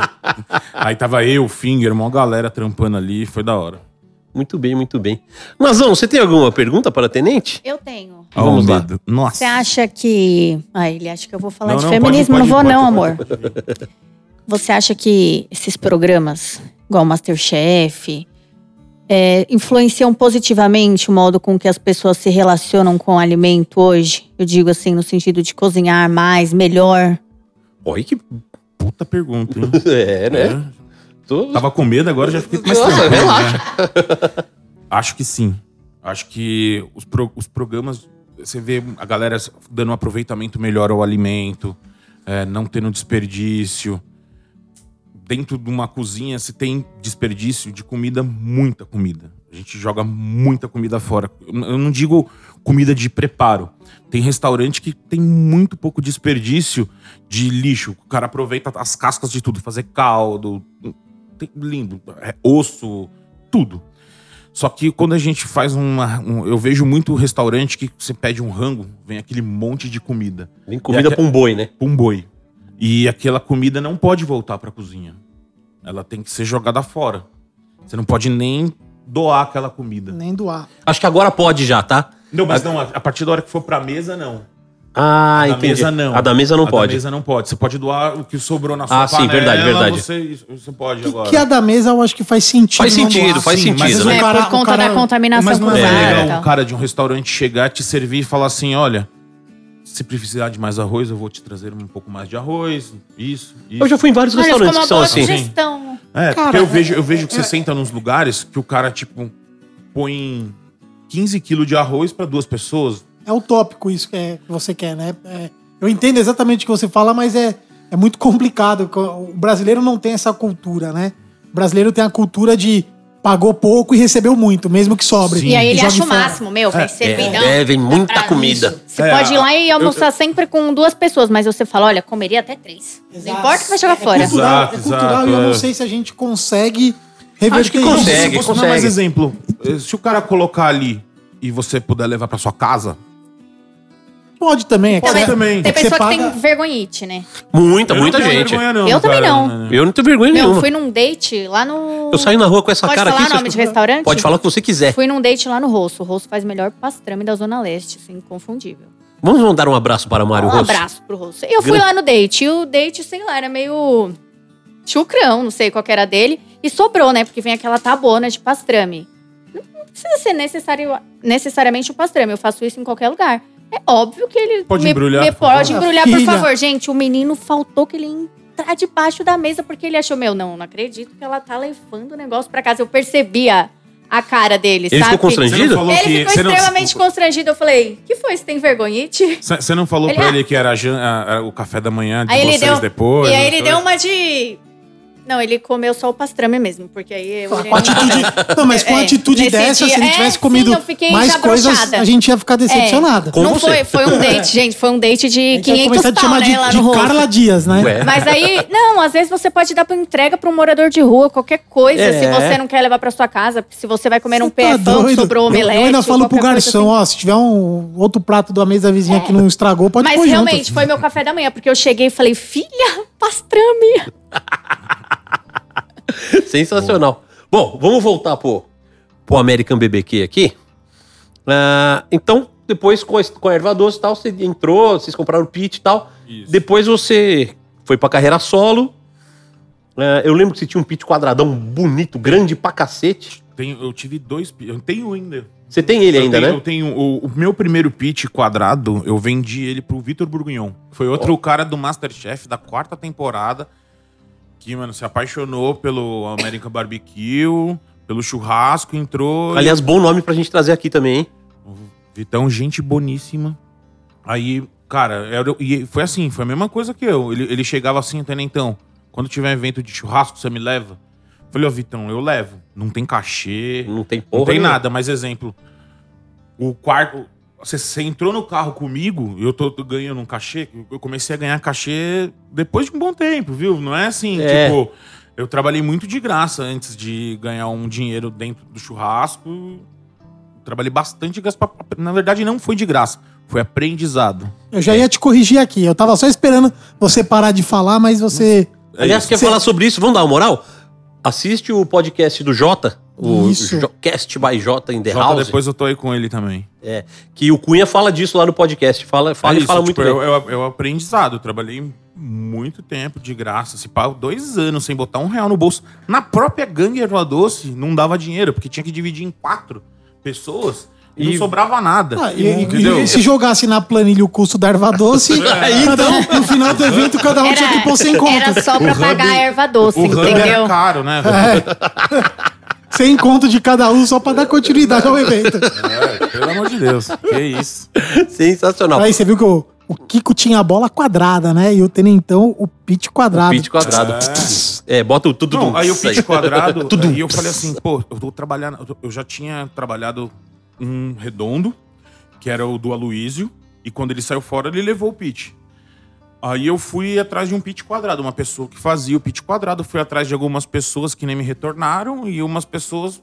Aí tava eu, Finger, uma galera trampando ali, foi da hora. Muito bem, muito bem. Nazão, você tem alguma pergunta para a Tenente? Eu tenho. Vamos Ó, o lá. medo. Nossa. Você acha que. Ah, ele acha que eu vou falar Não, de não, feminismo. pode, não vou, pode, não, pode, amor. Você acha que esses programas, igual o Masterchef, é, influenciam positivamente o modo com que as pessoas se relacionam com o alimento hoje? Eu digo assim, no sentido de cozinhar mais, melhor. Olha que. Puta pergunta, hein? [laughs] É, né? É. Tô- Tava com medo, agora já fiquei mais Nossa, tranquilo, relaxa. né? [laughs] Acho que sim. Acho que os, pro- os programas, você vê a galera dando um aproveitamento melhor ao alimento, é, não tendo desperdício. Dentro de uma cozinha, se tem desperdício de comida, muita comida. A gente joga muita comida fora. Eu não digo comida de preparo. Tem restaurante que tem muito pouco desperdício de lixo. O cara aproveita as cascas de tudo, fazer caldo, tem- lindo, é, osso, tudo. Só que quando a gente faz uma. um- eu vejo muito restaurante que você pede um rango, vem aquele monte de comida. Vem comida E pra um boi, né? pra um boi. E aquela comida não pode voltar pra cozinha. Ela tem que ser jogada fora. Você não pode nem doar aquela comida. Nem doar. Acho que agora pode já, tá? Não, mas não, a a partir da hora que for pra mesa, não. Ah, a da entendi. mesa não. A da mesa não a pode. da mesa não pode. Você pode doar o que sobrou na sua Ah, sim, panela. verdade, verdade. Você, você pode Que, agora. que a da mesa eu acho que faz sentido. Faz sentido, doar. faz Sim, mas sentido, às né? É, por conta cara- da contaminação Mas não é legal um cara de um restaurante chegar, te servir e falar assim: olha, se precisar de mais arroz, eu vou te trazer um pouco mais de arroz, isso, isso. Eu já fui em vários Olha, restaurantes que são boa assim. sugestão. É, Cara, porque eu vejo, é- eu vejo que você senta nos lugares que o cara, tipo, põe 15 quilos de arroz pra duas pessoas. É utópico isso que, é, que você quer, né? É, eu entendo exatamente o que você fala, mas é, é muito complicado. O brasileiro não tem essa cultura, né? O brasileiro tem a cultura de pagou pouco e recebeu muito, mesmo que sobre. Sim. E aí ele acha o máximo, meu, vai servidão. é, vem muita pra comida. isso. Você É, pode ir lá e eu- almoçar sempre com duas pessoas, mas você fala, olha, comeria até três. Exato. Não importa que vai jogar É fora. cultural, Exato, é cultural exato, e eu não é. sei se a gente consegue reverter Acho que isso. consegue. Se fosse dar mais consegue. exemplo, eh, se o cara colocar ali e você puder levar pra sua casa, Pode também, é Pode também. Tem é pessoa que tem vergonhite, né? Muita, eu muita não tenho gente. vergonha, não, Eu também cara. não. Eu não tenho vergonha Meu, nenhuma. fui num date lá no. Eu saio na rua com essa Pode cara falar aqui. nome você- de restaurante? Pode falar o que você quiser. Fui num date lá no Rosso. O Rosso faz melhor pastrame da Zona Leste, assim, inconfundível. Vamos mandar um abraço para Mário Um Rosso. abraço pro Rosso. Eu fui lá no date. E o date, sei lá, era meio chucrão, não sei qual que era dele. E sobrou, né? Porque vem aquela tabona de pastrame. Não precisa ser necessário, necessariamente o pastrame. Eu faço isso em qualquer lugar. É óbvio que ele Pode me, embrulhar, me por favor. pode embrulhar, por Filha. favor. Gente, o menino faltou que ele ia entrar debaixo da mesa porque ele achou, meu, não, não acredito que ela tá levando o negócio pra casa. Eu percebia a cara dele, Ele sabe? ficou constrangido? Você não falou Ele que- ficou você não- extremamente constrangido. Eu falei, que foi? Você tem vergonhite? Você não falou Ele- pra [laughs] ele que era, a jan- a- a- o café da manhã de Aí ele vocês deu. depois? e aí ele não deu uma de. Não, ele comeu só o pastrame mesmo, porque aí eu Com atitude, não, mas com É, atitude dessa, dia- se ele é, tivesse sim, comido eu fiquei mais coisas, a gente ia ficar decepcionada. Com não você. foi, foi um [laughs] date, gente. Foi um date A de gente ia 500 começar a te pau, chamar né, de, lá de no rosto. Carla Dias, né? Ué. Mas aí, não, às vezes você pode dar pra entrega pra um morador de rua, qualquer coisa, É. se você não quer levar pra sua casa, se você vai comer um Você tá PFão, doido? sobrou Eu- omelete. Eu ainda falo pro garçom, assim. ó, se tiver um outro prato da mesa vizinha que não estragou, pode Mas pôr realmente, junto. foi meu café da manhã, porque eu cheguei e falei, filha, pastrame. [laughs] [laughs] Sensacional. Bom, vamos voltar pro, pro American BBQ aqui. Ah, então, depois com a, com a erva doce e tal, você entrou, vocês compraram o pit e tal. Isso. Depois você foi pra carreira solo. Ah, eu lembro que você tinha um pit quadradão bonito, grande pra cacete. Tenho- eu tive dois. pi- Eu tenho ainda. Você tem ele eu ainda, tenho, né? Eu tenho o, o meu primeiro pitch quadrado, eu vendi ele pro Vitor Bourguignon. Foi outro cara do Masterchef da quarta temporada que, mano, se apaixonou pelo American Barbecue, pelo churrasco, entrou. Aliás, bom nome pra gente trazer aqui também, hein? Vitão, gente boníssima. Aí, cara, era- e foi assim, foi a mesma coisa que eu. Ele, ele chegava assim, Tenentão, quando tiver evento de churrasco, você me leva? Falei, ó, Vitão, eu levo. Não tem cachê, Não tem porra. não tem nenhuma. nada, mas exemplo, o quarto. Você, você entrou no carro comigo, eu tô, ganhando um cachê. Eu comecei a ganhar cachê depois de um bom tempo, viu? Não é assim, É. tipo. Eu trabalhei muito de graça antes de ganhar um dinheiro dentro do churrasco. Trabalhei bastante de graça. pra- Na verdade, não foi de graça. Foi aprendizado. Eu já ia te corrigir aqui. Eu tava só esperando você parar de falar, mas você. É Aliás, quer Cê- falar sobre isso? Vamos dar uma moral? Assiste o podcast do Jota, o Isso. Cast by Jota in the Jota, House. depois eu tô aí com ele também. É, que o Cunha fala disso lá no podcast. Fala, fala É e isso, fala tipo, muito bem. eu, eu, eu aprendizado. Eu trabalhei muito tempo de graça. Se pá, dois anos sem botar um real no bolso. Na própria gangue Erva Doce, não dava dinheiro, porque tinha que dividir em quatro pessoas e, E- não sobrava nada. Ah, e, e- entendeu? e se jogasse na planilha o custo da erva doce, [laughs] É. um, no final do evento, cada um tinha que pôr 100 era contas. só pra O pagar hub- a erva doce, o hub entendeu? era caro, né? É. [laughs] 100 conto de cada um só pra dar continuidade ao evento. É, pelo amor de Deus. Que isso. Sensacional. Aí você viu que o, o Kiko tinha a bola quadrada, né? E o Tenentão o pitch quadrado. Pitch quadrado. É, bota o tudo. Não, aí o pitch quadrado, [laughs] Tudo. aí eu falei assim, pô, eu vou trabalhar, eu já tinha trabalhado um redondo, que era o do Aloísio, e quando ele saiu fora, ele levou o pitch. Aí eu fui atrás de um pitch quadrado, uma pessoa que fazia o pitch quadrado, fui atrás de algumas pessoas que nem me retornaram, e umas pessoas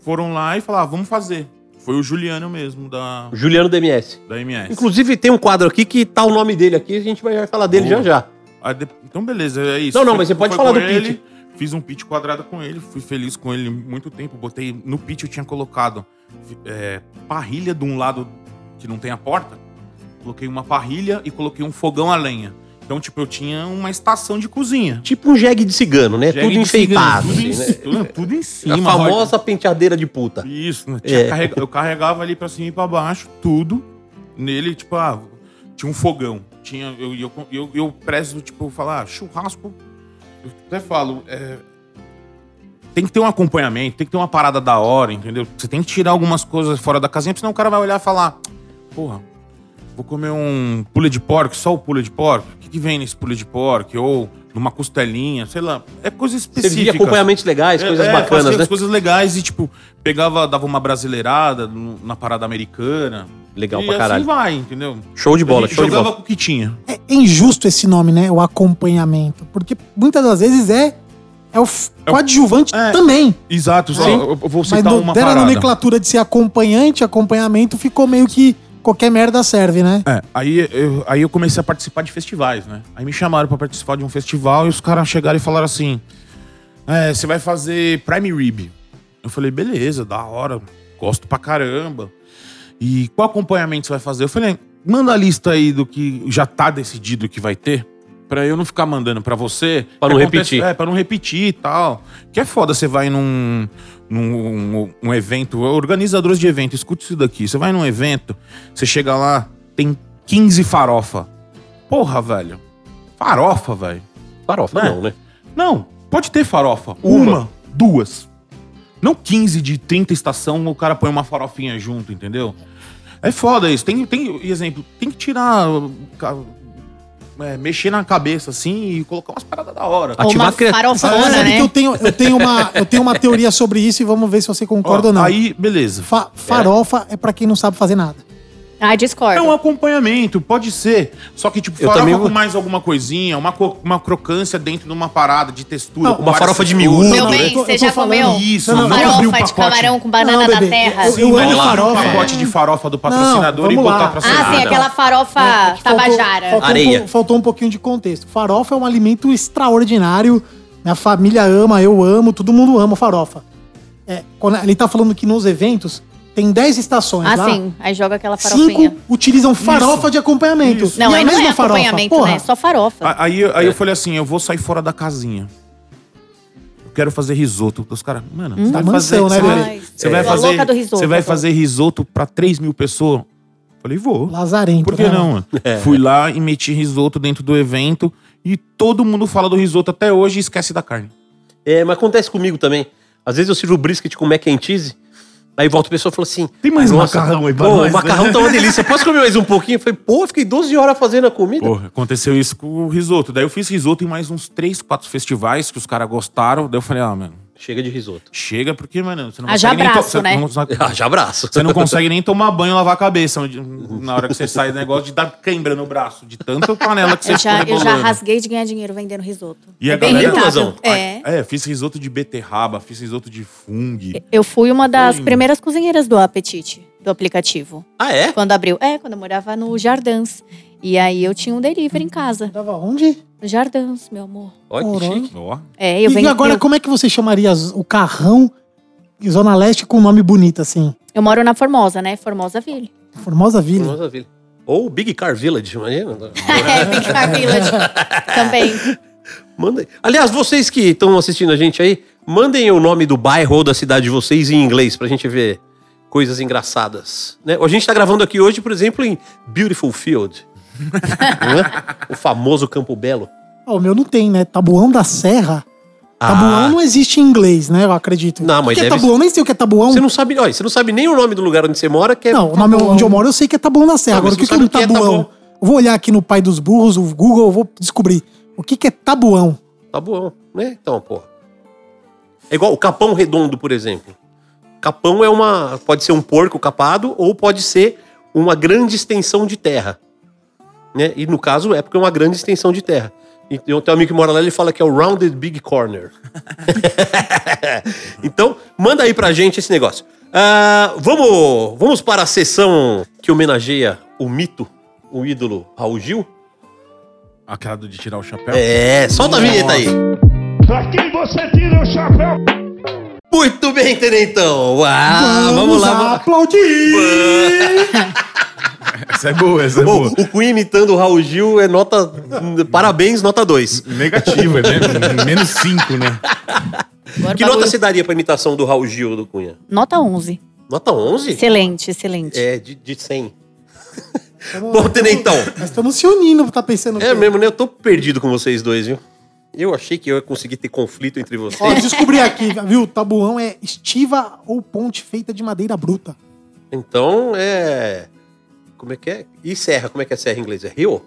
foram lá e falaram, ah, vamos fazer. Foi o Juliano mesmo, da, Juliano DMS. da MS. Inclusive, tem um quadro aqui que tá o nome dele aqui. A gente vai falar dele Boa. já já. De- Então, beleza, é isso. Não, não, mas você pode falar do ele, pitch. Fiz um pitch quadrado com ele, fui feliz com ele muito tempo. Botei no pitch eu tinha colocado é, parrilha de um lado que não tem a porta. Coloquei uma parrilha e coloquei um fogão a lenha. Então, tipo, eu tinha uma estação de cozinha. Tipo um jegue de cigano, né? Jegue tudo enfeitado. cigano, Tudo, assim, em, né? tudo, em cima. A famosa penteadeira de puta. Isso, né? É. carrega- eu carregava ali pra cima e pra baixo, tudo. Nele, tipo, ah, tinha um fogão. Tinha, eu, eu, eu, eu prezo, tipo, falar, ah, churrasco. Eu até falo, é, tem que ter um acompanhamento, tem que ter uma parada da hora, entendeu? Você tem que tirar algumas coisas fora da casinha, senão o cara vai olhar e falar, porra, vou comer um pule de porco, só o pule de porco? O que, que vem nesse pule de porco? Ou numa costelinha, sei lá. É coisa Servia específica. acompanhamentos legais, coisas É, bacanas, fazia né? as coisas legais e, tipo, pegava, dava uma brasileirada na parada americana. Legal e pra caralho. assim vai, entendeu? Show de bola, show de jogava bola. com o que tinha. É injusto esse nome, né? O acompanhamento. Porque muitas das vezes é, é o f- É coadjuvante é. também. Exato, só, Sim. eu, vou Mas citar no, uma deram a parada. nomenclatura de ser acompanhante, acompanhamento, ficou meio que qualquer merda serve, né? É, aí eu, aí eu comecei a participar de festivais, né? Aí me chamaram pra participar de um festival e os caras chegaram e falaram assim: é, você vai fazer Prime Rib. Eu falei, beleza, da hora, gosto pra caramba. E qual acompanhamento você vai fazer? Eu falei, manda a lista aí do que já tá decidido que vai ter. Pra eu não ficar mandando pra você. Pra não acontece- repetir. É, pra não repetir e tal. Que é foda, você vai num, num um evento, organizadores de evento, escute isso daqui. Você vai num evento, você chega lá, tem 15 farofa. Porra, velho. Farofa, velho. Farofa, Né? não, né? Não, pode ter farofa. Uma. Uma, duas. Não 15 de 30 estação, o cara põe uma farofinha junto, entendeu? É foda isso. Tem, tem exemplo, tem que tirar. É, mexer na cabeça assim e colocar umas paradas da hora. Ativar uma Sabe farofona, sabe né? que eu tenho, eu, tenho uma, eu tenho uma teoria sobre isso e vamos ver se você concorda Ó, ou não. Aí, beleza. Fa- farofa é. pra quem não sabe fazer nada. Ah, discordo. É um acompanhamento, pode ser. Só que, tipo, Eu farofa também com mais alguma coisinha, uma, co- uma crocância dentro de uma parada de textura. Não, com uma várias farofa de texturas. miúdo, Meu né? bem, tô- você eu tô já falando comeu isso, uma não o farofa de pacote. camarão com banana Não, da bebê, terra? eu- eu Sim, amo lá, farofa. um pacote de farofa do patrocinador Não, e vamos botar lá. pra Ah, selada. sim, aquela farofa É faltou- tabajara. Faltou, Areia. Um, faltou um pouquinho de contexto. Farofa é um alimento extraordinário. Minha família ama, eu amo, todo mundo ama farofa. É, quando ele tá falando que nos eventos tem 10 estações Ah, lá. sim. Aí joga aquela farofinha. Cinco utilizam farofa de acompanhamento. Isso. Não, E a aí não é mesma farofa, acompanhamento, porra. né? É só farofa. Aí, aí eu falei assim, eu vou sair fora da casinha. Eu quero fazer risoto. Os caras, mano, você vai fazer, mansão, né, você vai, velho? você vai É. Fazer, louca do risoto, você vai adoro. fazer risoto pra 3 mil pessoas? Falei, vou. Lazarento. Por que né? não, mano? Fui lá e meti risoto dentro do evento e todo mundo fala do risoto até hoje e esquece da carne. É, mas acontece comigo também. Às vezes eu sirvo brisket com mac and cheese, aí volta a pessoa e fala assim... Tem mais "Ai, macarrão aí pra pô, nós, O macarrão né?" tá uma [laughs] delícia. Posso comer mais um pouquinho? Eu falei, pô, eu fiquei 12 horas fazendo a comida. Porra, aconteceu isso com o risoto. Daí eu fiz risoto em mais uns 3, 4 festivais que os caras gostaram. Daí eu falei, ah, mano, Chega de risoto. Chega porque, mano, você não Haja consegue nem... abraço, você né? não- [laughs] Ah, já abraço. Você não consegue nem tomar banho e lavar a cabeça na hora que você sai do negócio de dar cãibra no braço, de tanta panela que você Eu já, eu já rasguei de ganhar dinheiro vendendo risoto. E é a bem galera- rentável. Razão. É. É, fiz risoto de beterraba, fiz risoto de fungo. Eu fui uma das Foi. primeiras cozinheiras do Apetite, do aplicativo. Ah, é? Quando abriu. É, quando eu morava no Jardins. E aí eu tinha um delivery em casa. Tava onde? No Jardins, meu amor. Olha que chique. Ó. É, eu e venho. agora, eu, como é que você chamaria o carrão Zona Leste com um nome bonito assim? eu moro na Formosa, né? Formosa Ville. Formosa Vila. Nossa, Vila. Ou Big Car Village, imagina. [laughs] é, Big Car Village. [laughs] Também. Manda. Aliás, vocês que estão assistindo a gente aí, mandem o nome do bairro ou da cidade de vocês em inglês pra gente ver coisas engraçadas. Né? A gente tá gravando aqui hoje, por exemplo, em Beautiful Field. É? [laughs] O famoso Campo Belo. Ah, o meu não tem, né? Tabuão da Serra. Ah. Tabuão não existe em inglês, né? Eu acredito. Não, O mas que é deve- tabuão? Nem sei o que é tabuão. Você não sabe, olha, você não sabe nem o nome do lugar onde você mora, que é Não, o nome Tabuão. onde eu moro eu sei que é Tabuão da Serra. Não, Agora, o que, que é um o é tabuão? tabuão. Eu vou olhar aqui no Pai dos Burros, o Google, eu vou descobrir. O que, que é tabuão? Tabuão, né? Então, porra. É igual o capão redondo, por exemplo. Capão é uma. Pode ser um porco capado ou pode ser uma grande extensão de terra. Né? E no caso é porque é uma grande extensão de terra. E tem um amigo que mora lá, ele fala que é o Rounded Big Corner. [laughs] então, manda aí pra gente esse negócio. Ah, vamos, vamos para a sessão que homenageia o mito, o ídolo Raul Gil? Aquela de tirar o chapéu. É, solta a vinheta aí. Pra quem você tira o chapéu? Muito bem, Tenentão. Ah, vamos, lá. vamos- aplaudir! [laughs] Essa é boa, essa é Bom, boa. o Queen imitando o Raul Gil é nota. Parabéns, nota 2. Negativo, é né? menos 5, né? Agora Que nota você daria pra imitação do Raul Gil do Cunha? Nota 11. Nota 11? Excelente, excelente. É, de, de 100. [laughs] Bom, Tenentão. Nós estamos se unindo, tá pensando É mesmo, né? Eu tô perdido com vocês dois, viu? Eu achei que eu ia conseguir ter conflito entre Ó, vocês. descobri aqui, viu? Tabuão é estiva ou ponte feita de madeira bruta. Então, é. Como é que é? E serra? Como é que é serra em inglês? É rio?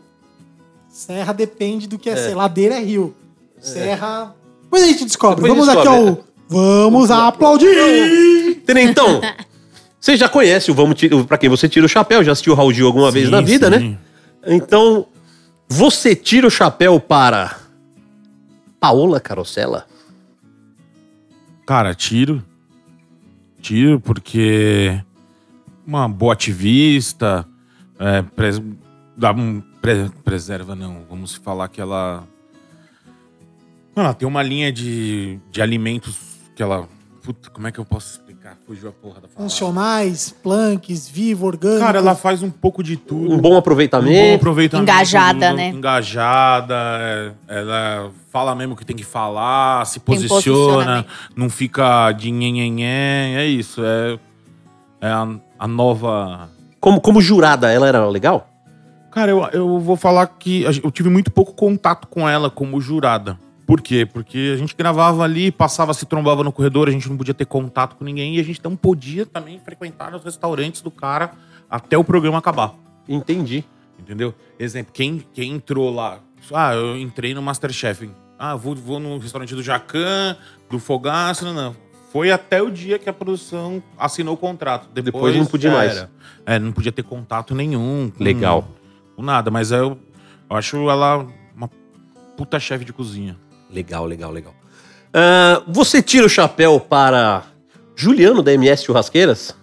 Serra depende do que é, ser. Ladeira é rio. Serra. Depois a gente descobre. Depois Vamos aqui descobre, ao. Vamos aplaudir! Tenentão, você já conhece o Vamos Pra quem você tira o chapéu? Já assistiu o Raul Gil alguma vez Sim, na vida, sim. né? Então, você tira o chapéu para Paola Carosella? Cara, tiro. Tiro porque uma boa ativista, é, pres- dá um, pre- preserva não, vamos falar que ela... Ela tem uma linha de, de alimentos que ela... Puta, como é que eu posso Fugiu a porra da palavra. Funcionais, planques, vivo, orgânico. Cara, ela faz um pouco de tudo. Um bom aproveitamento. Um bom aproveitamento. Engajada, né? Engajada. é, ela fala mesmo o que tem que falar, se posiciona, não fica de nhenhenhen. É isso. É, é a, a nova. Como, como jurada, ela era legal? Cara, eu, eu vou falar que eu tive muito pouco contato com ela como jurada. Por quê? Porque a gente gravava ali, passava, se trombava no corredor, a gente não podia ter contato com ninguém e a gente não podia também frequentar os restaurantes do cara até o programa acabar. Entendi. Entendeu? Exemplo, quem, quem entrou lá? Ah, eu entrei no Masterchef. Ah, vou, vou no restaurante do Jacan, do Fogaça, não, não. Foi até o dia que a produção assinou o contrato. Depois, Depois não podia mais. É, não podia ter contato nenhum. com- Legal. Com nada, mas eu, eu acho ela uma puta chefe de cozinha. Legal, legal, legal. Ah, você tira o chapéu para Juliano da MS Churrasqueiras?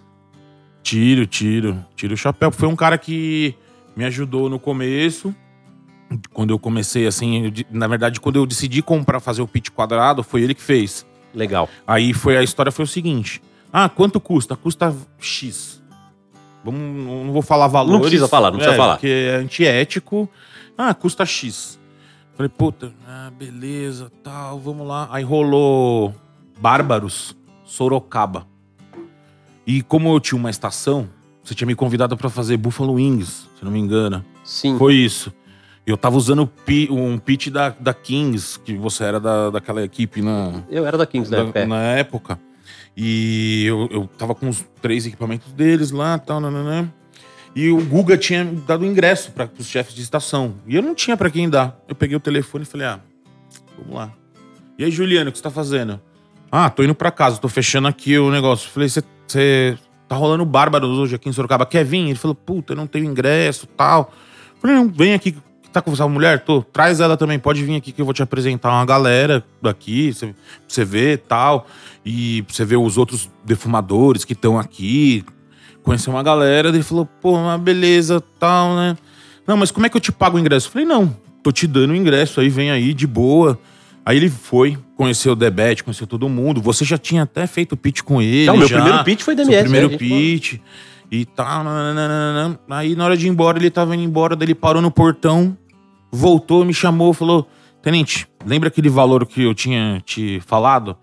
Tiro, tiro. Tiro o chapéu. Foi um cara que me ajudou no começo. Quando eu comecei, assim, eu na verdade, quando eu decidi comprar, fazer o pit quadrado, foi ele que fez. Legal. Aí foi a história foi o seguinte: ah, quanto custa? Custa X. Vamos, não vou falar valores. precisa falar, não precisa é, falar. Porque é antiético. Ah, custa X. Falei, puta, ah, beleza, tal, vamos lá. Aí rolou Bárbaros, Sorocaba. E como eu tinha uma estação, você tinha me convidado pra fazer Buffalo Wings, se não me engano. Sim. Foi isso. Eu tava usando um pitch da, da Kings, que você era da, daquela equipe na, Eu era da Kings na da- época. é. na época. E eu, eu tava com os três equipamentos deles lá, tal, nananã. E o Guga tinha dado ingresso para os chefes de estação. E eu não tinha pra quem dar. Eu peguei o telefone e falei: "Ah, vamos lá". E aí, Juliano, o que você tá fazendo? Ah, tô indo pra casa, tô fechando aqui o negócio. Falei, você tá rolando Bárbaros hoje aqui em Sorocaba, quer vir? Ele falou, puta, eu não tenho ingresso tal. Falei, não, vem aqui, tá com essa mulher? Tô, traz ela também, pode vir aqui que eu vou te apresentar uma galera daqui, pra você ver tal. E pra você ver os outros defumadores que estão aqui, conhecer uma galera. Ele falou, pô, mas beleza, tal, né? Não, mas como é que eu te pago o ingresso? Eu falei, não, tô te dando o ingresso aí, vem aí, de boa. Aí ele foi, conheceu o Debete, conheceu todo mundo. Você já tinha até feito pitch com ele. Não, meu já. primeiro pitch foi da Seu primeiro né, pitch. E tal. nananana. Aí na hora de ir embora, ele tava indo embora, daí ele parou no portão, voltou, me chamou, falou: Tenente, lembra aquele valor que eu tinha te falado?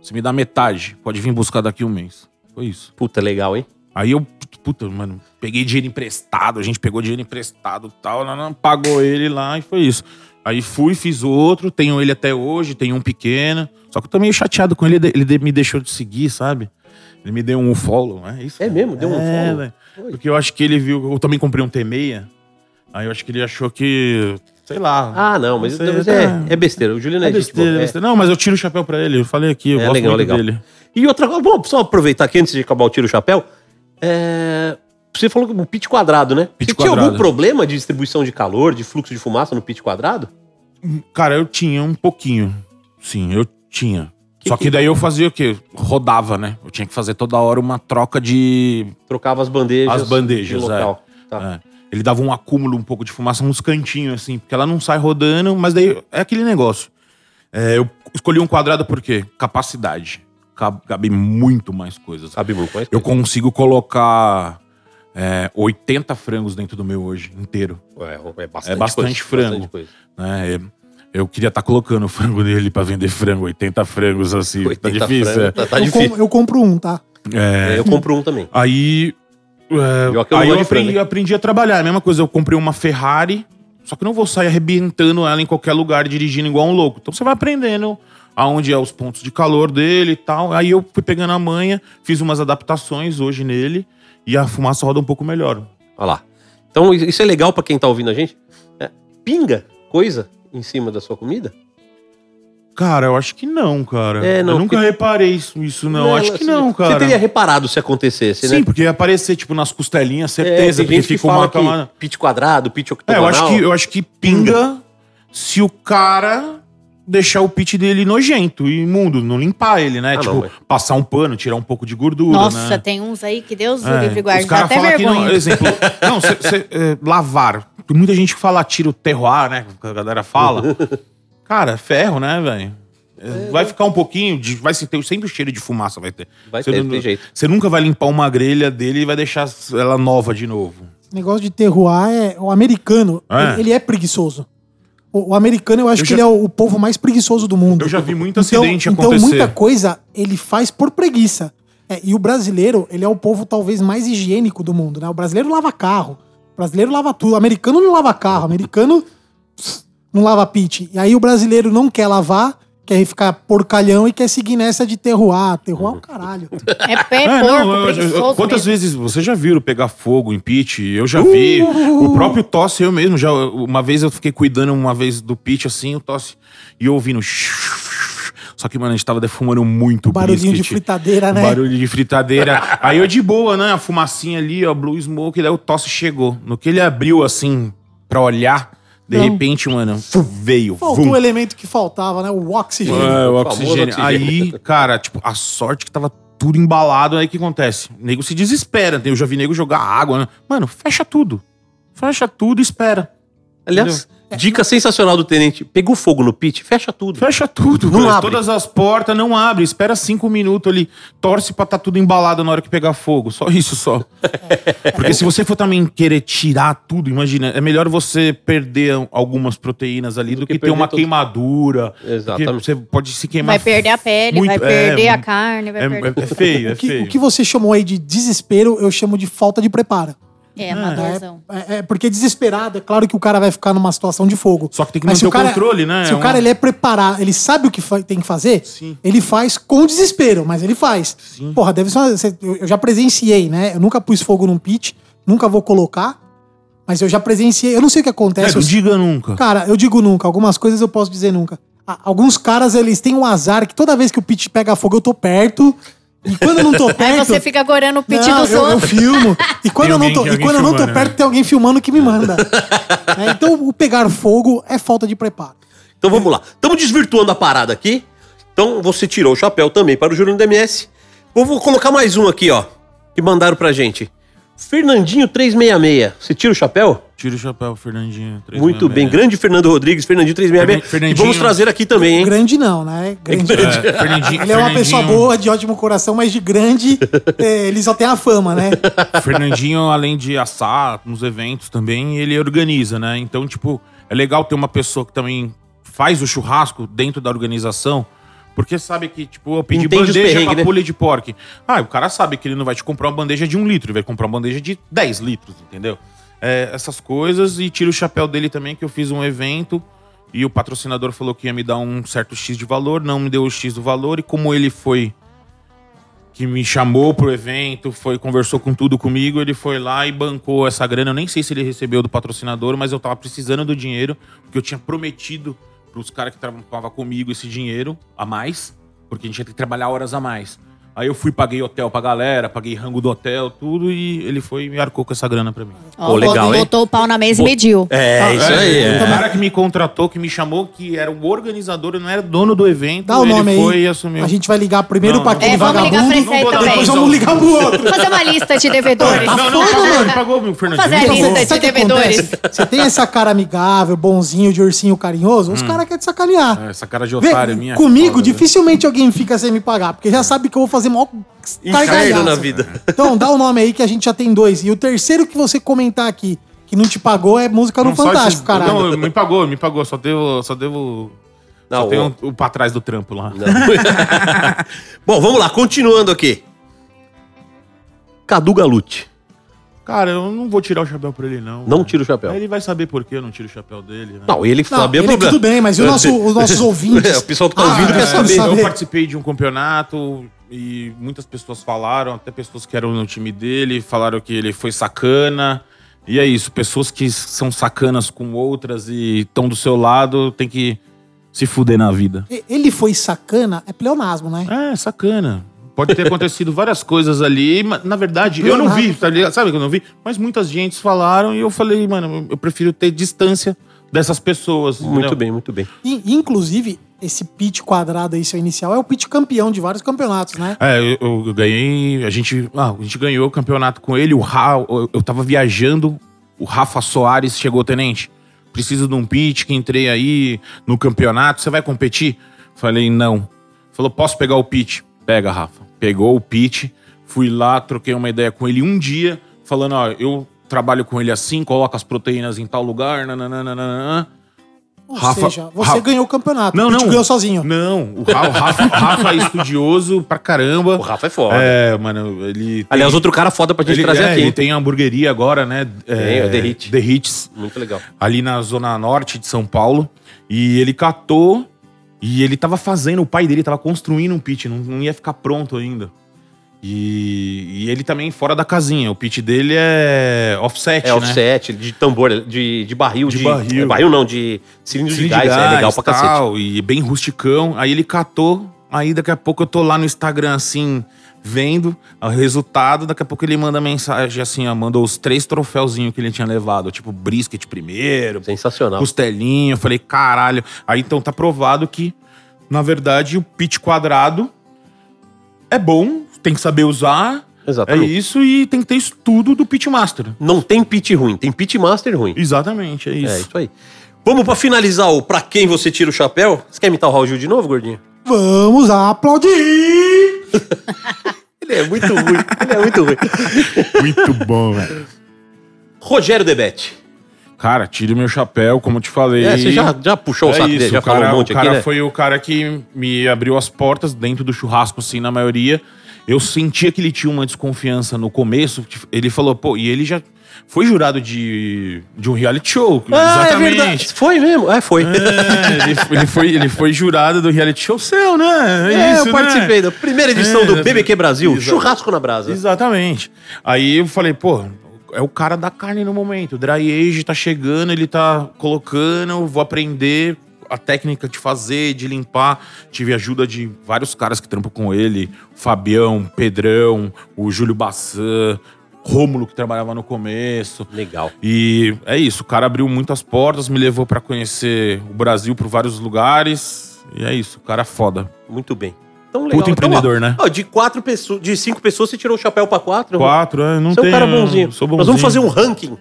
Você me dá metade, pode vir buscar daqui um mês. Foi isso. Puta, legal, hein? Aí eu, puta, mano, peguei dinheiro emprestado, a gente pegou dinheiro emprestado e tal, não, não, pagou ele lá e foi isso. Aí fui, fiz outro, tenho ele até hoje, tenho um pequeno. Só que eu tô meio chateado com ele, ele me deixou de seguir, sabe? Ele me deu um follow, é isso? É mesmo? Deu um É, follow? velho. Porque eu acho que ele viu, eu também comprei um T6, aí eu acho que ele achou que, sei lá. Ah, não, mas, Não sei, mas tá. é, é besteira. O Juliano é, é besteira, boa. É. besteira. Não, mas eu tiro o chapéu pra ele, eu falei aqui, eu É, gosto legal, legal. dele. E outra coisa, bom, só aproveitar aqui antes de acabar o tiro chapéu. É, Você falou que o pit quadrado, né? Pit você tinha algum quadrado. problema de distribuição de calor, de fluxo de fumaça no pit quadrado? Cara, eu tinha um pouquinho. Sim, eu tinha. Que Só que- daí eu fazia o quê? Rodava, né? Eu tinha que fazer toda hora uma troca de. Trocava as bandejas. As bandejas, de local. Tá. É. Ele dava um acúmulo um pouco de fumaça nos cantinhos, assim, porque ela não sai rodando, mas daí é aquele negócio. É, eu escolhi um quadrado por quê? Capacidade. Cab- Cabe muito mais coisas. Sabe muito mais? Eu consigo colocar é, 80 frangos dentro do meu hoje, inteiro. É, é bastante, É bastante coisa, frango. bastante coisa. né? Eu, queria estar colocando o frango nele pra vender frango, 80 frangos assim. tá 80 difícil. frango, é. Tá, tá eu, difícil. com- eu compro um, tá? É, Eu compro um também. Aí. é, eu aí eu frango, aprendi, aprendi a trabalhar. A mesma coisa, eu comprei uma Ferrari, só que eu não vou sair arrebentando ela em qualquer lugar, dirigindo igual um louco. Então você vai aprendendo aonde é os pontos de calor dele e tal. Aí eu fui pegando a manha, fiz umas adaptações hoje nele e a fumaça roda um pouco melhor. Olha lá. Então, isso é legal pra quem tá ouvindo a gente. É, pinga coisa em cima da sua comida? Cara, eu acho que não, cara. É, não, eu nunca porque- reparei isso, isso não. acho que não, cara. Você teria reparado se acontecesse, Sim, né? porque ia aparecer, tipo, nas costelinhas, É, certeza. porque que fica uma camada- pit quadrado, pit É, octogonal... eu acho que, eu acho que pinga se o cara deixar o pit dele nojento e imundo, não limpar ele, né? Ah, tipo, não, mas- passar um pano, tirar um pouco de gordura, Nossa, né? tem uns aí que Deus É, livre guarde. Os Dá caras até falam que, não, exemplo, [laughs] não, cê, cê, é, lavar. Tem muita gente que fala tira o terroir, né? Que a galera fala. [laughs] Cara, é ferro, né, velho? É, Vai ficar um pouquinho, de, vai ter sempre o cheiro de fumaça, vai ter. Vai Cê ter, não- tem jeito. Você nunca vai limpar uma grelha dele e vai deixar ela nova de novo. Esse negócio de terroir é. O americano, É. ele, ele é preguiçoso. O, o americano, eu acho Eu que já- ele é o, o povo mais preguiçoso do mundo. Eu já vi muito Então, acidente então acontecer. muita coisa ele faz por preguiça. É, e o brasileiro, ele é o povo talvez mais higiênico do mundo, né? O brasileiro lava carro. O brasileiro lava tudo. O americano não lava carro. O americano não lava pit. E aí o brasileiro não quer lavar, quer ficar porcalhão e quer seguir nessa de. Terroir é o caralho. É pé É, porco, não, eu- eu- quantas mesmo. vezes vocês já viram pegar fogo em pit? Eu já vi. O próprio tosse, eu mesmo. Já, uma vez eu fiquei cuidando uma vez do pit assim, o tosse, e eu ouvindo. Só que, mano, a gente tava defumando muito Barulhinho de brisket. fritadeira, né? Barulho de fritadeira. Aí eu de boa, né? A fumacinha ali, ó, blue smoke, e daí o tosse chegou. No que ele abriu assim pra olhar, de Não. repente, mano, veio. Faltou vum. o elemento que faltava, né? O oxigênio. É, o oxigênio. oxigênio. Aí, cara, tipo, a sorte que tava tudo embalado, aí o que acontece? O nego se desespera. Eu já vi nego jogar água, né? Mano, fecha tudo. Fecha tudo e espera. Aliás, dica sensacional do tenente. Pegou fogo no pit, fecha tudo. Fecha tudo. Não abre. Todas as portas, não abre. Espera cinco minutos ali. Torce pra tá tudo embalado na hora que pegar fogo. Só isso, só. [laughs] Porque se você for também querer tirar tudo, imagina, é melhor você perder algumas proteínas ali do, que que, ter uma tudo. queimadura. Exatamente. Porque Você pode se queimar. Vai perder a pele, muito- vai é, perder a carne, vai É, perder. é- é feio, é O que, feio. o que você chamou aí de desespero, eu chamo de falta de preparo. É, amadorzão. É, é porque desesperado, é claro que o cara vai ficar numa situação de fogo. Só que tem que Mas manter o cara- controle, né? Se É o cara uma- ele é preparado, ele sabe o que tem que fazer, Sim. ele faz com desespero, mas ele faz. Sim. Porra, deve ser uma, eu já presenciei, né? Eu nunca pus fogo num pit, nunca vou colocar, mas eu já presenciei. Eu não sei o que É, acontece. eu- diga nunca. Cara, eu digo nunca. Algumas coisas eu posso dizer nunca. alguns caras, eles têm um azar que toda vez que o pitch pega fogo, eu tô perto. E quando eu não tô Aí perto. você fica gorando o pit não, dos eu, eu outros. filmo. E quando, eu não tô, e quando eu não tô perto, né? tem alguém filmando que me manda. É, então, o pegar fogo é falta de preparo. Então vamos lá. Estamos desvirtuando a parada aqui. Então você tirou o chapéu também para o Júnior DMS. Eu vou colocar mais um aqui, ó. Que mandaram pra gente. Fernandinho 366. Você tira o chapéu? Tira o chapéu, Fernandinho. Muito bem. Grande Fernando Rodrigues, Fernandinho 366. Fernandinho- E vamos trazer aqui também, hein? Grande não, né? Grande. É, Fernandinho, Ele é uma pessoa boa, de ótimo coração, mas de grande, é, ele só tem a fama, né? [laughs] Fernandinho, além de assar nos eventos também, ele organiza, né? Então, tipo, é legal ter uma pessoa que também faz o churrasco dentro da organização. Porque sabe que, tipo, eu pedi Entende bandeja pra né? pulha de porco. Ah, o cara sabe que ele não vai te comprar uma bandeja de um litro, ele vai comprar uma bandeja de 10 litros, entendeu? É, essas coisas e tira o chapéu dele também, que eu fiz um evento e o patrocinador falou que ia me dar um certo X de valor, não me deu o X do valor, e como ele foi que me chamou pro evento, foi conversou com tudo comigo, ele foi lá e bancou essa grana. Eu nem sei se ele recebeu do patrocinador, mas eu tava precisando do dinheiro, porque eu tinha prometido pros caras que trabalhavam comigo esse dinheiro a mais, porque a gente ia ter que trabalhar horas a mais. Aí eu fui, paguei hotel pra galera, paguei rango do hotel, tudo, e ele foi e me arcou com essa grana pra mim. Ó, Pô, legal, hein? botou o pau na mesa e mediu. É, isso aí. O É. cara que me contratou, que me chamou, que era o organizador, não era dono do evento, Dá o ele nome foi aí. e assumiu. A gente vai ligar primeiro Não, pra não. aquele É, vamos ligar vagabundo, pra esse aí Não vou dar também. depois vamos ligar pro outro. Fazer uma lista de devedores. Não, não, foda, pagou, mano. pagou, meu Fernandinho. fazer a lista de o que devedores. acontece? Você tem essa cara amigável, bonzinho, de ursinho carinhoso, os caras querem te sacanear. É, Essa cara de Vê, otário minha. é comigo, foda, né? dificilmente alguém fica sem me pagar, porque já sabe que eu vou fazer maior Inferno na vida. Então, dá o nome aí que a gente já tem dois. E o terceiro que você comentar aqui, que não te pagou, é música no Não, Fantástico, esses- caralho. Não, me pagou, me pagou. Só devo. Só devo. Não, só tem ó. um, o pra trás do trampo lá. [laughs] Bom, vamos lá. Continuando aqui. Cadu Galute. Cara, eu não vou tirar o chapéu pra ele, não. Não cara. tira o chapéu. Ele vai saber por que eu não tiro o chapéu dele, né? Não, ele Não, sabia ele problema. tudo bem, mas e o nosso- os nossos ouvintes? [laughs] É, o pessoal que tá Ah, ouvindo quer é, saber. saber. Eu participei de um campeonato e muitas pessoas falaram, até pessoas que eram no time dele, falaram que ele foi sacana. E é isso, pessoas que são sacanas com outras e estão do seu lado, tem que se fuder na vida. Ele foi sacana, é pleonasmo, né? É, sacana. Pode ter acontecido várias coisas ali, mas na verdade eu não vi, tá ligado? Sabe que eu não vi? Mas muitas gentes falaram e eu falei, mano, eu prefiro ter distância dessas pessoas. Muito entendeu? bem, muito bem. E, inclusive, esse pitch quadrado aí, seu inicial, é o pitch campeão de vários campeonatos, né? É, eu, eu ganhei. A gente, ah, a gente ganhou o campeonato com ele. O Ra, eu, eu tava viajando. O Rafa Soares chegou, tenente. Preciso de um pitch que entrei aí no campeonato. Você vai competir? Falei, não. Falou, posso pegar o pitch? Pega, Rafa. Pegou o pitch. Fui lá, troquei uma ideia com ele um dia, falando, ó, eu trabalho com ele assim, coloco as proteínas em tal lugar, nananana. Ou Rafa- seja, você Rafa- ganhou o campeonato. Não, o não. ganhou sozinho. Não, o Ra- o Rafa, o Rafa é estudioso pra caramba. O Rafa é foda. É, mano, ele. tem- Aliás, outro cara foda pra gente ele, trazer é, aqui. ele tem hamburgueria agora, né? Tem, é The Hit. The Hits, Muito legal. ali na zona norte de São Paulo. E ele catou e ele tava fazendo, o pai dele tava construindo um pit, não, não ia ficar pronto ainda. E, e ele também fora da casinha. O pit dele é offset, É né? offset, de tambor, de, de barril. De barril. é, barril não, de cilindro, Cilindro de gás. é legal pra cacete. tal, E bem rusticão. Aí ele catou. Aí daqui a pouco eu tô lá no Instagram, assim, vendo o resultado. Daqui a pouco ele manda mensagem assim, ó. Mandou os três troféuzinhos que ele tinha levado. Tipo, brisket primeiro, Sensacional. costelinha. Eu falei, caralho. Aí então tá provado que, na verdade, o pit quadrado é bom. Tem que saber usar. É Exatamente. isso. E tem que ter estudo do pit master. Não tem pit ruim, tem pit master ruim. Exatamente, é isso. É isso aí. Vamos pra finalizar o pra quem você tira o chapéu. Você quer imitar o Raul Gil de novo, gordinho? Vamos aplaudir! [laughs] Ele é muito ruim. Ele é muito ruim. [laughs] Muito bom, velho. Rogério Debete. Cara, tire meu chapéu, como eu te falei. É, você já, já puxou o É saco isso, dele, já o cara, falou um monte o cara aqui, né? foi o cara que me abriu as portas dentro do churrasco, assim, na maioria. Eu sentia que ele tinha uma desconfiança no começo. Ele falou, pô, e ele já foi jurado de, de um reality show. Ah, é verdade. Foi mesmo? É, foi. É, ele, ele foi, ele foi jurado do reality show seu, né? É, isso, eu participei né? da primeira edição É, do BBQ Brasil, exato. Churrasco na Brasa. Exatamente. Aí eu falei, pô, é o cara da carne no momento. O Dry Age tá chegando, ele tá colocando, vou aprender. a técnica de fazer, de limpar. Tive ajuda de vários caras que trampam com ele: Fabião, Pedrão, o Júlio Bassan, Rômulo, que trabalhava no começo. Legal. E é isso, o cara abriu muitas portas, me levou pra conhecer o Brasil por vários lugares. E é isso, o cara é foda. Muito bem. Então, Puta Então, empreendedor, ó, né? ó, de quatro pessoas, de cinco pessoas, você tirou o chapéu pra quatro. Quatro, é, não Você é tem. um cara bonzinho. Sou Nós bonzinho. vamos fazer um ranking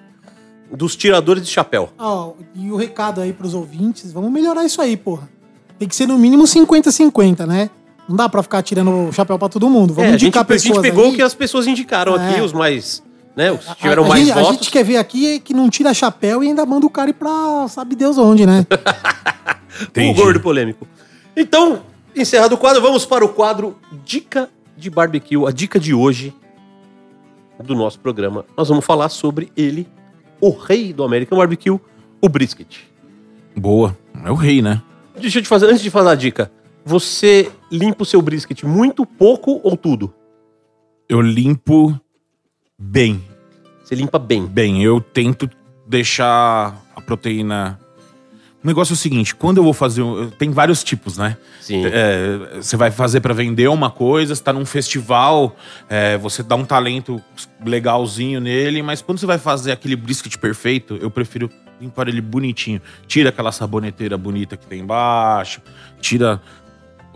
dos tiradores de chapéu. Ó, e o recado aí pros ouvintes, vamos melhorar isso aí, porra. Tem que ser no mínimo 50-50, né? Não dá pra ficar tirando o chapéu pra todo mundo. Vamos É, a gente, indicar a gente pessoas pegou o que as pessoas indicaram É. aqui, os mais. Né, os que A- tiveram a, mais gente, a votos. gente quer ver aqui é que não tira chapéu e ainda manda o cara ir pra sabe Deus onde, né? [laughs] O gordo polêmico. Então, encerrado o quadro, vamos para o quadro Dica de Barbecue. A dica de hoje do nosso programa. Nós vamos falar sobre ele, o rei do American Barbecue, o brisket. Boa. É o rei, né? Deixa eu te fazer, antes de fazer a dica, você limpa o seu brisket muito, pouco ou tudo? Eu limpo bem. Você limpa bem. Bem, eu tento deixar a proteína. O negócio é o seguinte: quando eu vou fazer. Tem vários tipos, né? Sim. É, você vai fazer pra vender uma coisa, você tá num festival, é, você dá um talento legalzinho nele, mas quando você vai fazer aquele brisket perfeito, eu prefiro limpar ele bonitinho. Tira aquela saboneteira bonita que tem embaixo, tira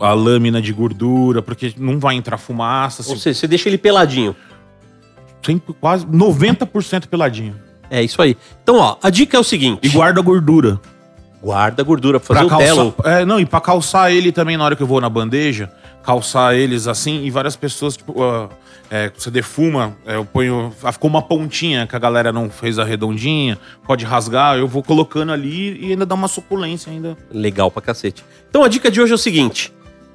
a lâmina de gordura, porque não vai entrar fumaça. Ou Se, seja, você deixa ele peladinho. sempre quase 90% peladinho. É isso aí. Então, ó, a dica é o seguinte: E guarda a gordura. guarda a gordura pra fazer Pra o telo. calçar, é, não, e pra calçar ele também na hora que eu vou na bandeja, calçar eles assim, e várias pessoas, tipo, ah, é, você defuma, é, eu ponho. ah, Ficou uma pontinha que a galera não fez a redondinha, pode rasgar, eu vou colocando ali e ainda dá uma suculência ainda. Legal pra cacete. Então a dica de hoje é o seguinte: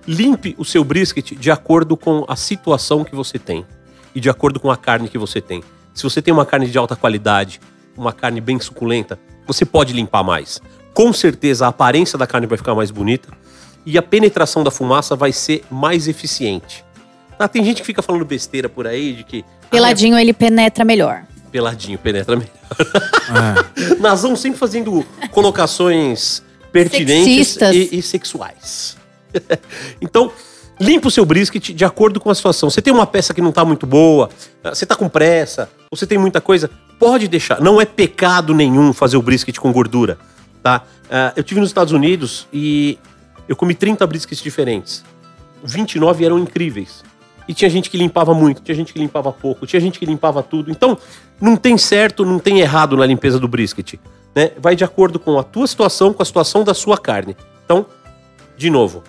limpe o seu brisket de acordo com a situação que você tem e de acordo com a carne que você tem. Se você tem uma carne de alta qualidade, uma carne bem suculenta, você pode limpar mais. Com certeza a aparência da carne vai ficar mais bonita e a penetração da fumaça vai ser mais eficiente. Ah, tem gente que fica falando besteira por aí de que ah, Peladinho ele penetra melhor. peladinho penetra melhor. [laughs] Nazão sempre fazendo colocações pertinentes e, e sexuais. [laughs] então, limpa o seu brisket de acordo com a situação. Você tem uma peça que não tá muito boa, você tá com pressa, você tem muita coisa, pode deixar. Não é pecado nenhum fazer o brisket com gordura, tá? Ah, eu tive nos Estados Unidos e eu comi 30 briskets diferentes. 29 eram incríveis. E tinha gente que limpava muito, tinha gente que limpava pouco, tinha gente que limpava tudo. Então, não tem certo, não tem errado na limpeza do brisket. Né? Vai de acordo com a tua situação, com a situação da sua carne. Então, de novo,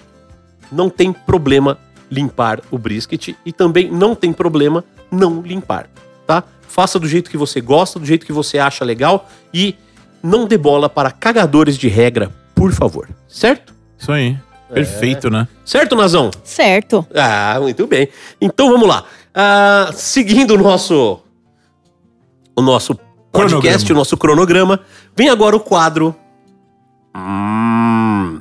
não tem problema limpar o brisket e também não tem problema não limpar, tá? Faça do jeito que você gosta, do jeito que você acha legal e não dê bola para cagadores de regra, por favor. Certo? Isso aí. Perfeito, né? Certo, Nazão? Certo. Ah, muito bem. Então vamos lá. Ah, seguindo o nosso o nosso podcast, Cronograma. o nosso cronograma, vem agora o quadro Hum,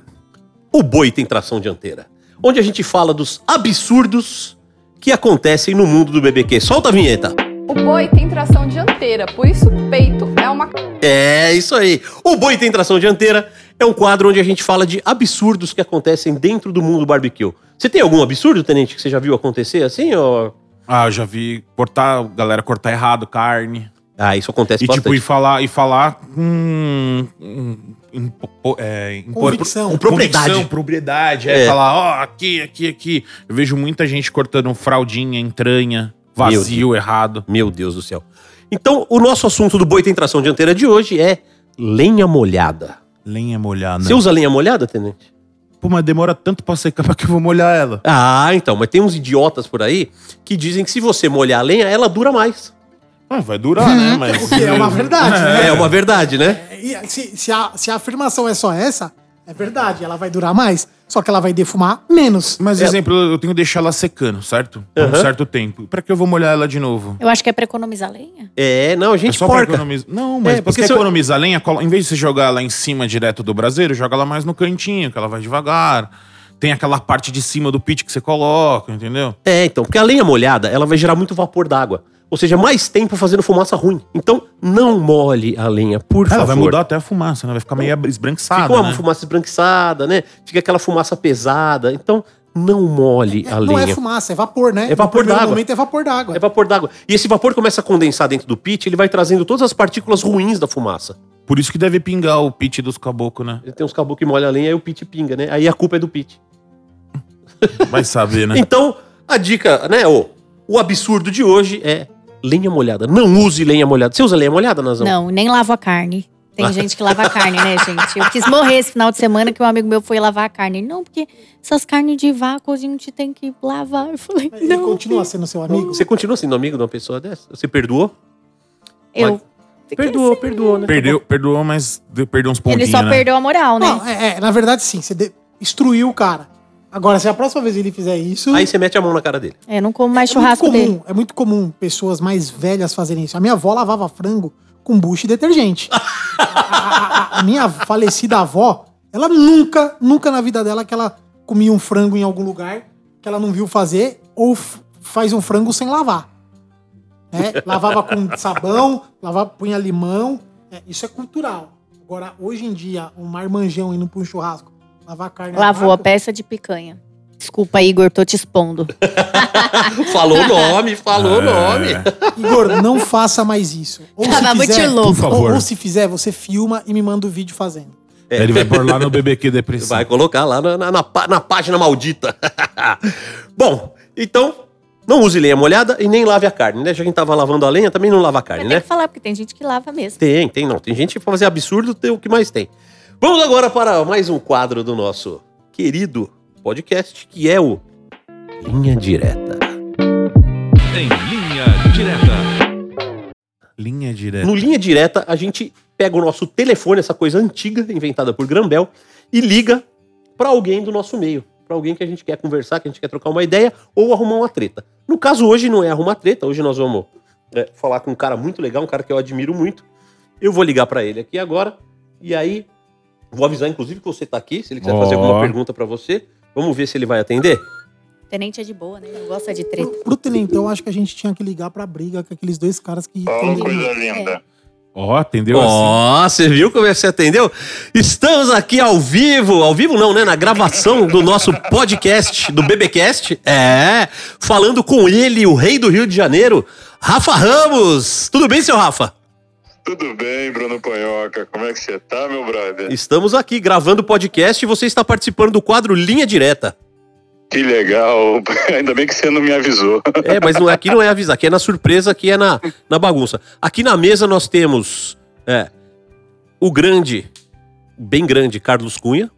O boi tem tração dianteira, onde a gente fala dos absurdos que acontecem no mundo do BBQ. Solta a vinheta. O boi tem tração dianteira, por isso o peito é uma É isso aí. O Boi Tem Tração Dianteira é um quadro onde a gente fala de absurdos que acontecem dentro do mundo barbecue. Você tem algum absurdo, Tenente, que você já viu acontecer assim? Ou... Ah, eu já vi cortar, galera cortar errado carne. Ah, isso acontece E bastante. tipo, e falar, e falar com. é, em- Convicção. com Propriedade. convicção, propriedade. É, É. falar, ó, aqui, aqui, aqui. Eu vejo muita gente cortando fraldinha, entranha, vazio, errado. Meu Deus do céu. Então, o nosso assunto do Boi Tem Tração Dianteira de hoje é lenha molhada. Lenha molhada. Você usa lenha molhada, Tenente? Pô, mas demora tanto pra secar pra [laughs] que eu vou molhar ela. Ah, então. Mas tem uns idiotas por aí que dizem que se você molhar a lenha, ela dura mais. Ah, vai durar, né? Mas. O que é uma verdade, né? É, uma verdade, né? E se, se, a, se a afirmação é só essa, é verdade, ela vai durar mais, só que ela vai defumar menos. Mas, É. exemplo, eu tenho que deixar ela secando, certo? Por um Aham. certo tempo. Pra que eu vou molhar ela de novo? Eu acho que é pra economizar lenha. É, não, a É gente só pra porca. economizar. Não, mas É, porque porque se eu- economiza a lenha, colo- em vez de você jogar ela em cima direto do braseiro, joga ela mais no cantinho, que ela vai devagar. Tem aquela parte de cima do pit que você coloca, entendeu? É, então, porque a lenha molhada, ela vai gerar muito vapor d'água. Ou seja, mais tempo fazendo fumaça ruim. Então, não molhe a lenha, por Ela favor. vai mudar até a fumaça, né? Vai ficar meio esbranquiçada, Fica uma né? fumaça esbranquiçada, né? Fica aquela fumaça pesada. Então, não molhe É, a não é lenha. fumaça, é vapor, né? É vapor d'água. momento é vapor d'água. É vapor d'água. E esse vapor começa a condensar dentro do pit, ele vai trazendo todas as partículas ruins da fumaça. Por isso que deve pingar o pit dos caboclos, né? Ele tem uns caboclos que molham a lenha, aí o pit pinga, né? Aí a culpa é do pit. Vai saber, né? [laughs] Então, a dica, né? O, o absurdo de hoje é lenha molhada. Não use lenha molhada. Você usa lenha molhada, Nazão? Não, nem lavo a carne. Tem [laughs] gente que lava a carne, né, gente? Eu quis morrer esse final de semana que um amigo meu foi lavar a carne. Ele, Não, porque essas carnes de vácuo a gente tem que lavar. Eu falei, Ele não. continua sendo seu amigo. Você continua sendo amigo de uma pessoa dessa? Você perdoou? Eu. fiquei Perdoou, assim. perdoou, né? Perdeu, perdoou, mas deu- perdeu uns pontinhos, Ele só né? perdeu a moral, né? Não, é, é, na verdade, sim. Você de- instruiu o cara. Agora, se a próxima vez ele fizer isso. Aí você mete a mão na cara dele. É, não como mais é churrasco muito comum, dele. É muito comum pessoas mais velhas fazerem isso. A minha avó lavava frango com bucho e detergente. [laughs] a, a- a- a minha falecida avó, ela nunca, nunca na vida dela que ela comia um frango em algum lugar que ela não viu fazer ou faz um frango sem lavar. Né? [laughs] Lavava com sabão, lavava, punha limão. É, isso é cultural. Agora, hoje em dia, um marmanjão indo pra um churrasco, lavar carne. Lavou a peça de picanha. Desculpa, Igor, tô te expondo. [laughs] Falou o nome, falou o nome. Igor, não faça mais isso. Ou Tava se muito fizer, louco. Por favor. Ou, ou se fizer, você filma e me manda o vídeo fazendo. Ele vai pôr lá no BBQ [laughs] Depressão. Vai colocar lá na, na, na na página maldita. [laughs] Bom, então, não use lenha molhada e nem lave a carne, né? Já que a gente tava lavando a lenha, também não lava a carne, Tem né? que falar, porque tem gente que lava mesmo. Tem, tem, não. Tem gente que pra fazer absurdo, tem o que mais tem. Vamos agora para mais um quadro do nosso querido podcast, que é o Linha Direta. Em linha direta. Linha direta. No Linha Direta, a gente pega o nosso telefone, essa coisa antiga, inventada por Grambel, e liga para alguém do nosso meio. Para alguém que a gente quer conversar, que a gente quer trocar uma ideia ou arrumar uma treta. No caso, hoje não é arrumar treta, hoje nós vamos é, falar com um cara muito legal, um cara que eu admiro muito. Eu vou ligar para ele aqui agora, e aí vou avisar, inclusive, que você tá aqui, se ele quiser fazer alguma pergunta para você. Vamos ver se ele vai atender. Tenente é de boa, né? Não gosta de treta. Pro, pro Tenentão, acho que a gente tinha que ligar pra briga com aqueles dois caras que. Ó, coisa linda. Ó, atendeu assim. Ó, você viu como é que você atendeu? Estamos aqui ao vivo, ao vivo não, né? Na gravação do nosso podcast, do BBcast. É, falando com ele, o rei do Rio de Janeiro, Rafa Ramos. Tudo bem, seu Rafa? Tudo bem, Bruno Panhoca? Como é que você tá, meu brother? Estamos aqui gravando o podcast e você está participando do quadro Linha Direta. Que legal. [laughs] Ainda bem que você não me avisou. É, mas não, é- aqui não é avisar, aqui é na surpresa, aqui é na, na bagunça. Aqui na mesa nós temos é, o grande, bem grande, Carlos Cunha,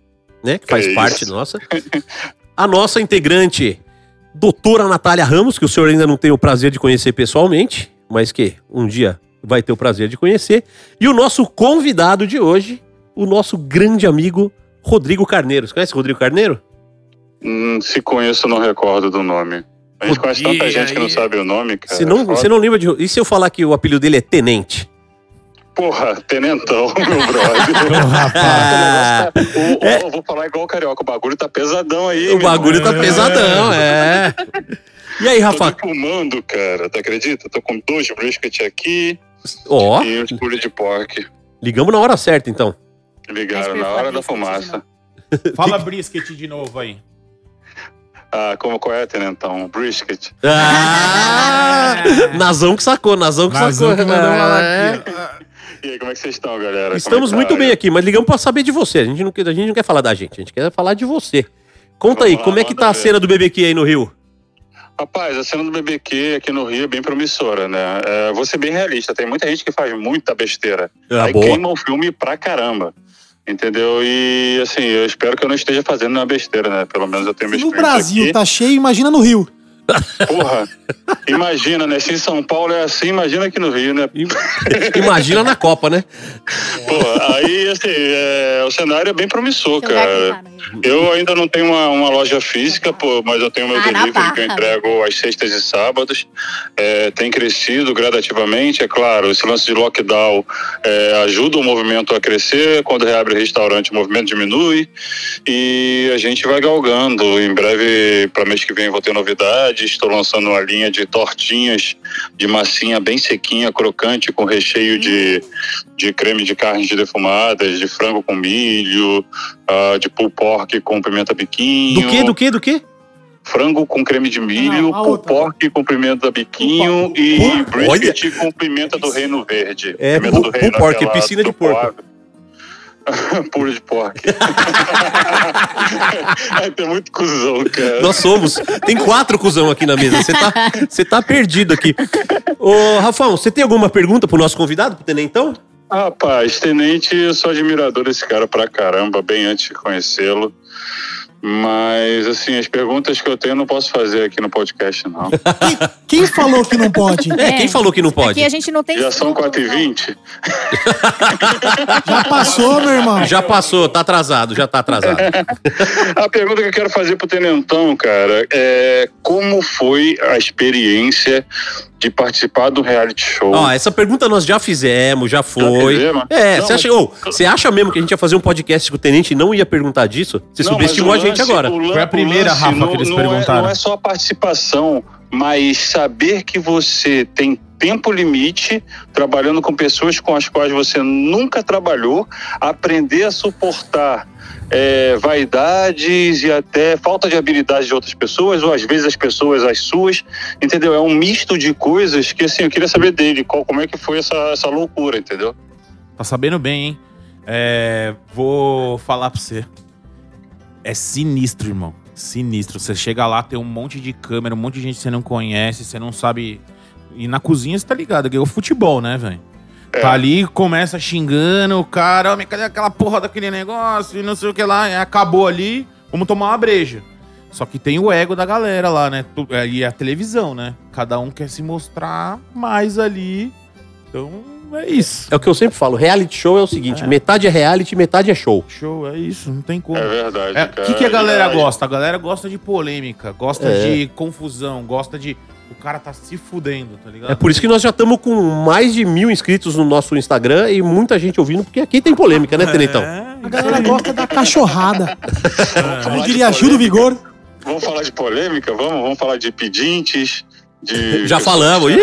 né? Que faz Que parte isso. nossa. [laughs] A nossa integrante, doutora Natália Ramos, que o senhor ainda não tem o prazer de conhecer pessoalmente, mas que um dia vai ter o prazer de conhecer. E o nosso convidado de hoje, o nosso grande amigo Rodrigo Carneiro. Você conhece o Rodrigo Carneiro? Hum, se conheço, não recordo do nome. A gente conhece tanta gente que não sabe o nome, cara. Se não, você não lembra de. E se eu falar que o apelido dele é Tenente? Porra, tenentão, meu [laughs] brother. Ah, O- o- Eu vou falar igual o carioca, o bagulho tá pesadão aí. o bagulho irmão. tá pesadão, é. E aí, Tô Rafa? me fumando, cara, tu acredita? Tô com dois brisket aqui Ó, e uns pulos de pork. ligamos na hora certa, então. Ligaram na hora da fumaça. [laughs] Fala brisket de novo aí. Ah, como qual é, tenentão? Brisket. Ah! [laughs] Nazão que sacou, Nazão que Nazão sacou. que mandou lá É. E aí, como é que vocês estão, galera? Como Estamos é que muito tá? bem aqui, mas ligamos pra saber de você. A gente não, quer- a gente não quer falar da gente, a gente quer falar de você. Conta aí, Vamos lá, como é que tá a cena do BBQ aí no Rio? Rapaz, a cena do BBQ aqui no Rio é bem promissora, né? É, vou ser bem realista, tem muita gente que faz muita besteira. Ah, Aí boa. queima o filme pra caramba. Entendeu? E assim, eu espero que eu não esteja fazendo nenhuma besteira, né? Pelo menos eu tenho no Brasil aqui. tá cheio, imagina no Rio. Porra, imagina, né? Se em São Paulo é assim, imagina aqui no Rio, né? Imagina na Copa, né? Porra, aí assim, é, o cenário é bem promissor, cara. Rio. Eu ainda não tenho uma, uma loja física, pô, mas eu tenho meu Ah, delivery que eu Barra. entrego às sextas e sábados. É, tem crescido gradativamente, é claro. Esse lance de lockdown é, ajuda o movimento a crescer. Quando reabre o restaurante, o movimento diminui. E a gente vai galgando. Em breve, para mês que vem, vou ter novidades. Estou lançando uma linha de tortinhas de massinha bem sequinha, crocante, com recheio de, de creme de carnes defumadas, de frango com milho, ah, de pulled pork com pimenta biquinho. Do que, do que, do que? Frango com creme de milho, pulled pork com pimenta biquinho e Olha. brisket com pimenta do reino verde. É, pimenta pulled- pulled pork, piscina de porco. [laughs] Puro de porco. [laughs] tem muito cuzão, cara. Nós somos. Tem quatro cuzão aqui na mesa. Você tá, tá perdido aqui. Ô, Rafão, você tem alguma pergunta pro nosso convidado, pro Tenentão? Rapaz, Tenente, eu sou admirador desse cara pra caramba, bem antes de conhecê-lo. Mas, assim, as perguntas que eu tenho eu não posso fazer aqui no podcast, não. [laughs] Quem falou que não pode? É, quem falou que não pode? Aqui a gente não tem Já são estudo, 4h20? Já passou, meu irmão. Já passou, tá atrasado, já tá atrasado. [laughs] A pergunta que eu quero fazer pro Tenentão, cara, é como foi a experiência de participar do reality show? Ó, essa pergunta nós já fizemos, já foi. fizemos? É, Não, você acha, mas- você acha mesmo que a gente ia fazer um podcast com o Tenente e não ia perguntar disso? Você Não, subestimou a mas o gente lance- agora. o lan- Foi a primeira, lance Rafa, não- que eles não perguntaram. É, não é só a participação, mas saber que você tem tempo limite trabalhando com pessoas com as quais você nunca trabalhou, aprender a suportar é, vaidades e até falta de habilidade de outras pessoas, ou às vezes as pessoas as suas, entendeu? É um misto de coisas que, assim, eu queria saber dele, qual, como é que foi essa, essa loucura, entendeu? Tá sabendo bem, hein? É, vou falar pra você. É sinistro, irmão. Sinistro. Você chega lá, tem um monte de câmera, um monte de gente que você não conhece, você não sabe. E na cozinha você tá ligado, que é o futebol, né, velho? Tá ali, começa xingando o cara, "Ô, mas cadê aquela porra daquele negócio e não sei o que lá. É, acabou ali, vamos tomar uma breja. Só que tem o ego da galera lá, né? É, E a televisão, né? Cada um quer se mostrar mais ali. Então, é isso. É o que eu sempre falo, reality show é o seguinte, metade é reality, metade é show. Show, é isso, não tem como. É verdade, É, O que, que a galera Aliás, gosta? A galera gosta de polêmica, gosta É. de confusão, gosta de. O cara tá se fudendo, tá ligado? É por isso que nós já estamos com mais de mil inscritos no nosso Instagram e muita gente ouvindo, porque aqui tem polêmica, né, Tenentão? É, A galera gosta da cachorrada. [laughs] Eu de diria do? Vigor. Vamos falar de polêmica? Vamos, vamos falar de pedintes, de. Já falamos. [laughs]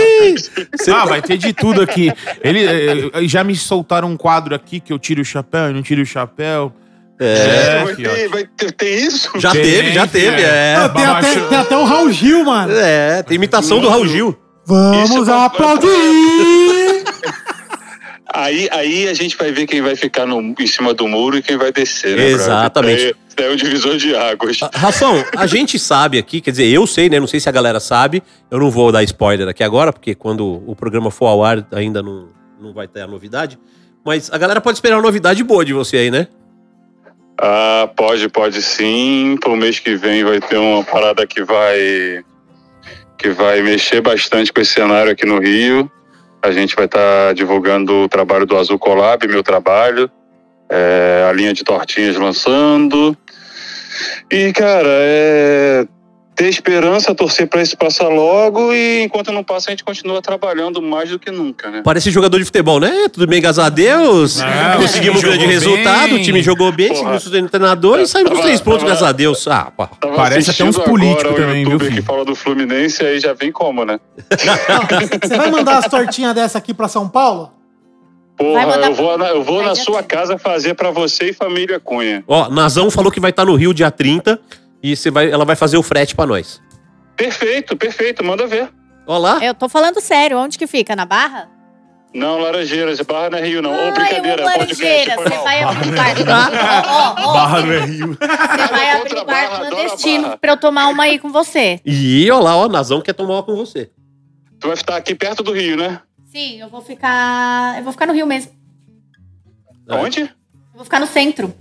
Ah, vai ter de tudo aqui. Ele eh, já me soltaram um quadro aqui que eu tiro o chapéu e não tiro o chapéu. É, vai, fiote. ter, vai ter, tem isso? já Tem, teve, já teve, é. Ah, tem, até, tem até o Raul Gil, mano. É, tem imitação do Raul Gil. Vamos é- aplaudir! [laughs] Aí, aí a gente vai ver quem vai ficar no, em cima do muro e quem vai descer, né? Exatamente. É, é o divisor de águas. Ah, Rafão, a gente sabe aqui, quer dizer, eu sei, né? Não sei se a galera sabe. Eu não vou dar spoiler aqui agora, porque quando o programa for ao ar ainda não, não vai ter a novidade. Mas a galera pode esperar uma novidade boa de você aí, né? Ah, pode, pode sim. Pro mês que vem vai ter uma parada que vai que vai mexer bastante com esse cenário aqui no Rio. A gente vai estar divulgando o trabalho do Azul Collab, meu trabalho, é, a linha de tortinhas lançando. E, cara, é ter esperança, torcer para isso passar logo e enquanto não passa a gente continua trabalhando mais do que nunca, né? Parece jogador de futebol, né? Tudo bem, graças a Deus. É, Conseguimos um grande jogou resultado, bem. o time jogou bem, Porra. seguimos o treinador e saímos com três pontos, tava- graças a Deus. Ah, pá. Parece até uns políticos também, viu, filho? que fala do Fluminense, aí já vem como, né? [laughs] Você vai mandar as tortinhas dessa aqui pra São Paulo? Porra, eu vou na, eu vou na sua 30. casa fazer pra você e família Cunha. Ó, Nazão falou que vai estar no Rio dia 30 e você vai, ela vai fazer o frete pra nós. Perfeito, perfeito, manda ver. Ó lá. Eu tô falando sério, onde que fica? Na Barra? Não, Laranjeiras, Barra não é Rio, não. Ô, Ah, brincadeira, Laranjeiras. Você vai abrir bar. Ó, ó, ó. Barra no Rio. Você vai abrir Contra bar Barra, adoro a clandestino pra eu tomar uma aí com você. E ó lá, ó, Nazão quer tomar uma com você. Tu vai estar aqui perto do Rio, né? Sim, eu vou ficar. Eu vou ficar no Rio mesmo. É. Onde? Eu vou ficar no centro.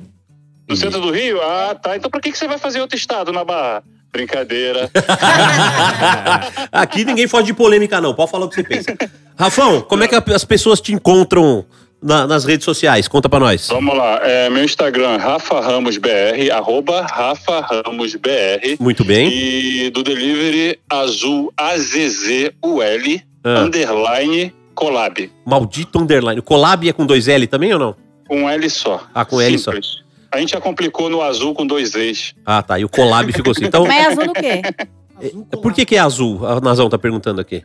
No centro do Rio? Ah, tá. Então por que, que você vai fazer outro estado na Barra? Brincadeira. [laughs] Aqui ninguém foge de polêmica, não. Pode falar o que você pensa. Rafão, como é que as pessoas te encontram na- nas redes sociais? Conta pra nós. Vamos lá. É, meu Instagram, Rafa Ramos BR, arroba Rafa Ramos BR. Muito bem. E do delivery azul AZZUL, Ah. underline collab. Maldito underline. O collab é com dois L também ou não? Com L só. Ah, com L só. A gente já complicou no azul com dois E's. Ah, tá. E o collab ficou assim. Então, [laughs] Mas é azul do quê? Por que, que é azul? A Nazão tá perguntando aqui.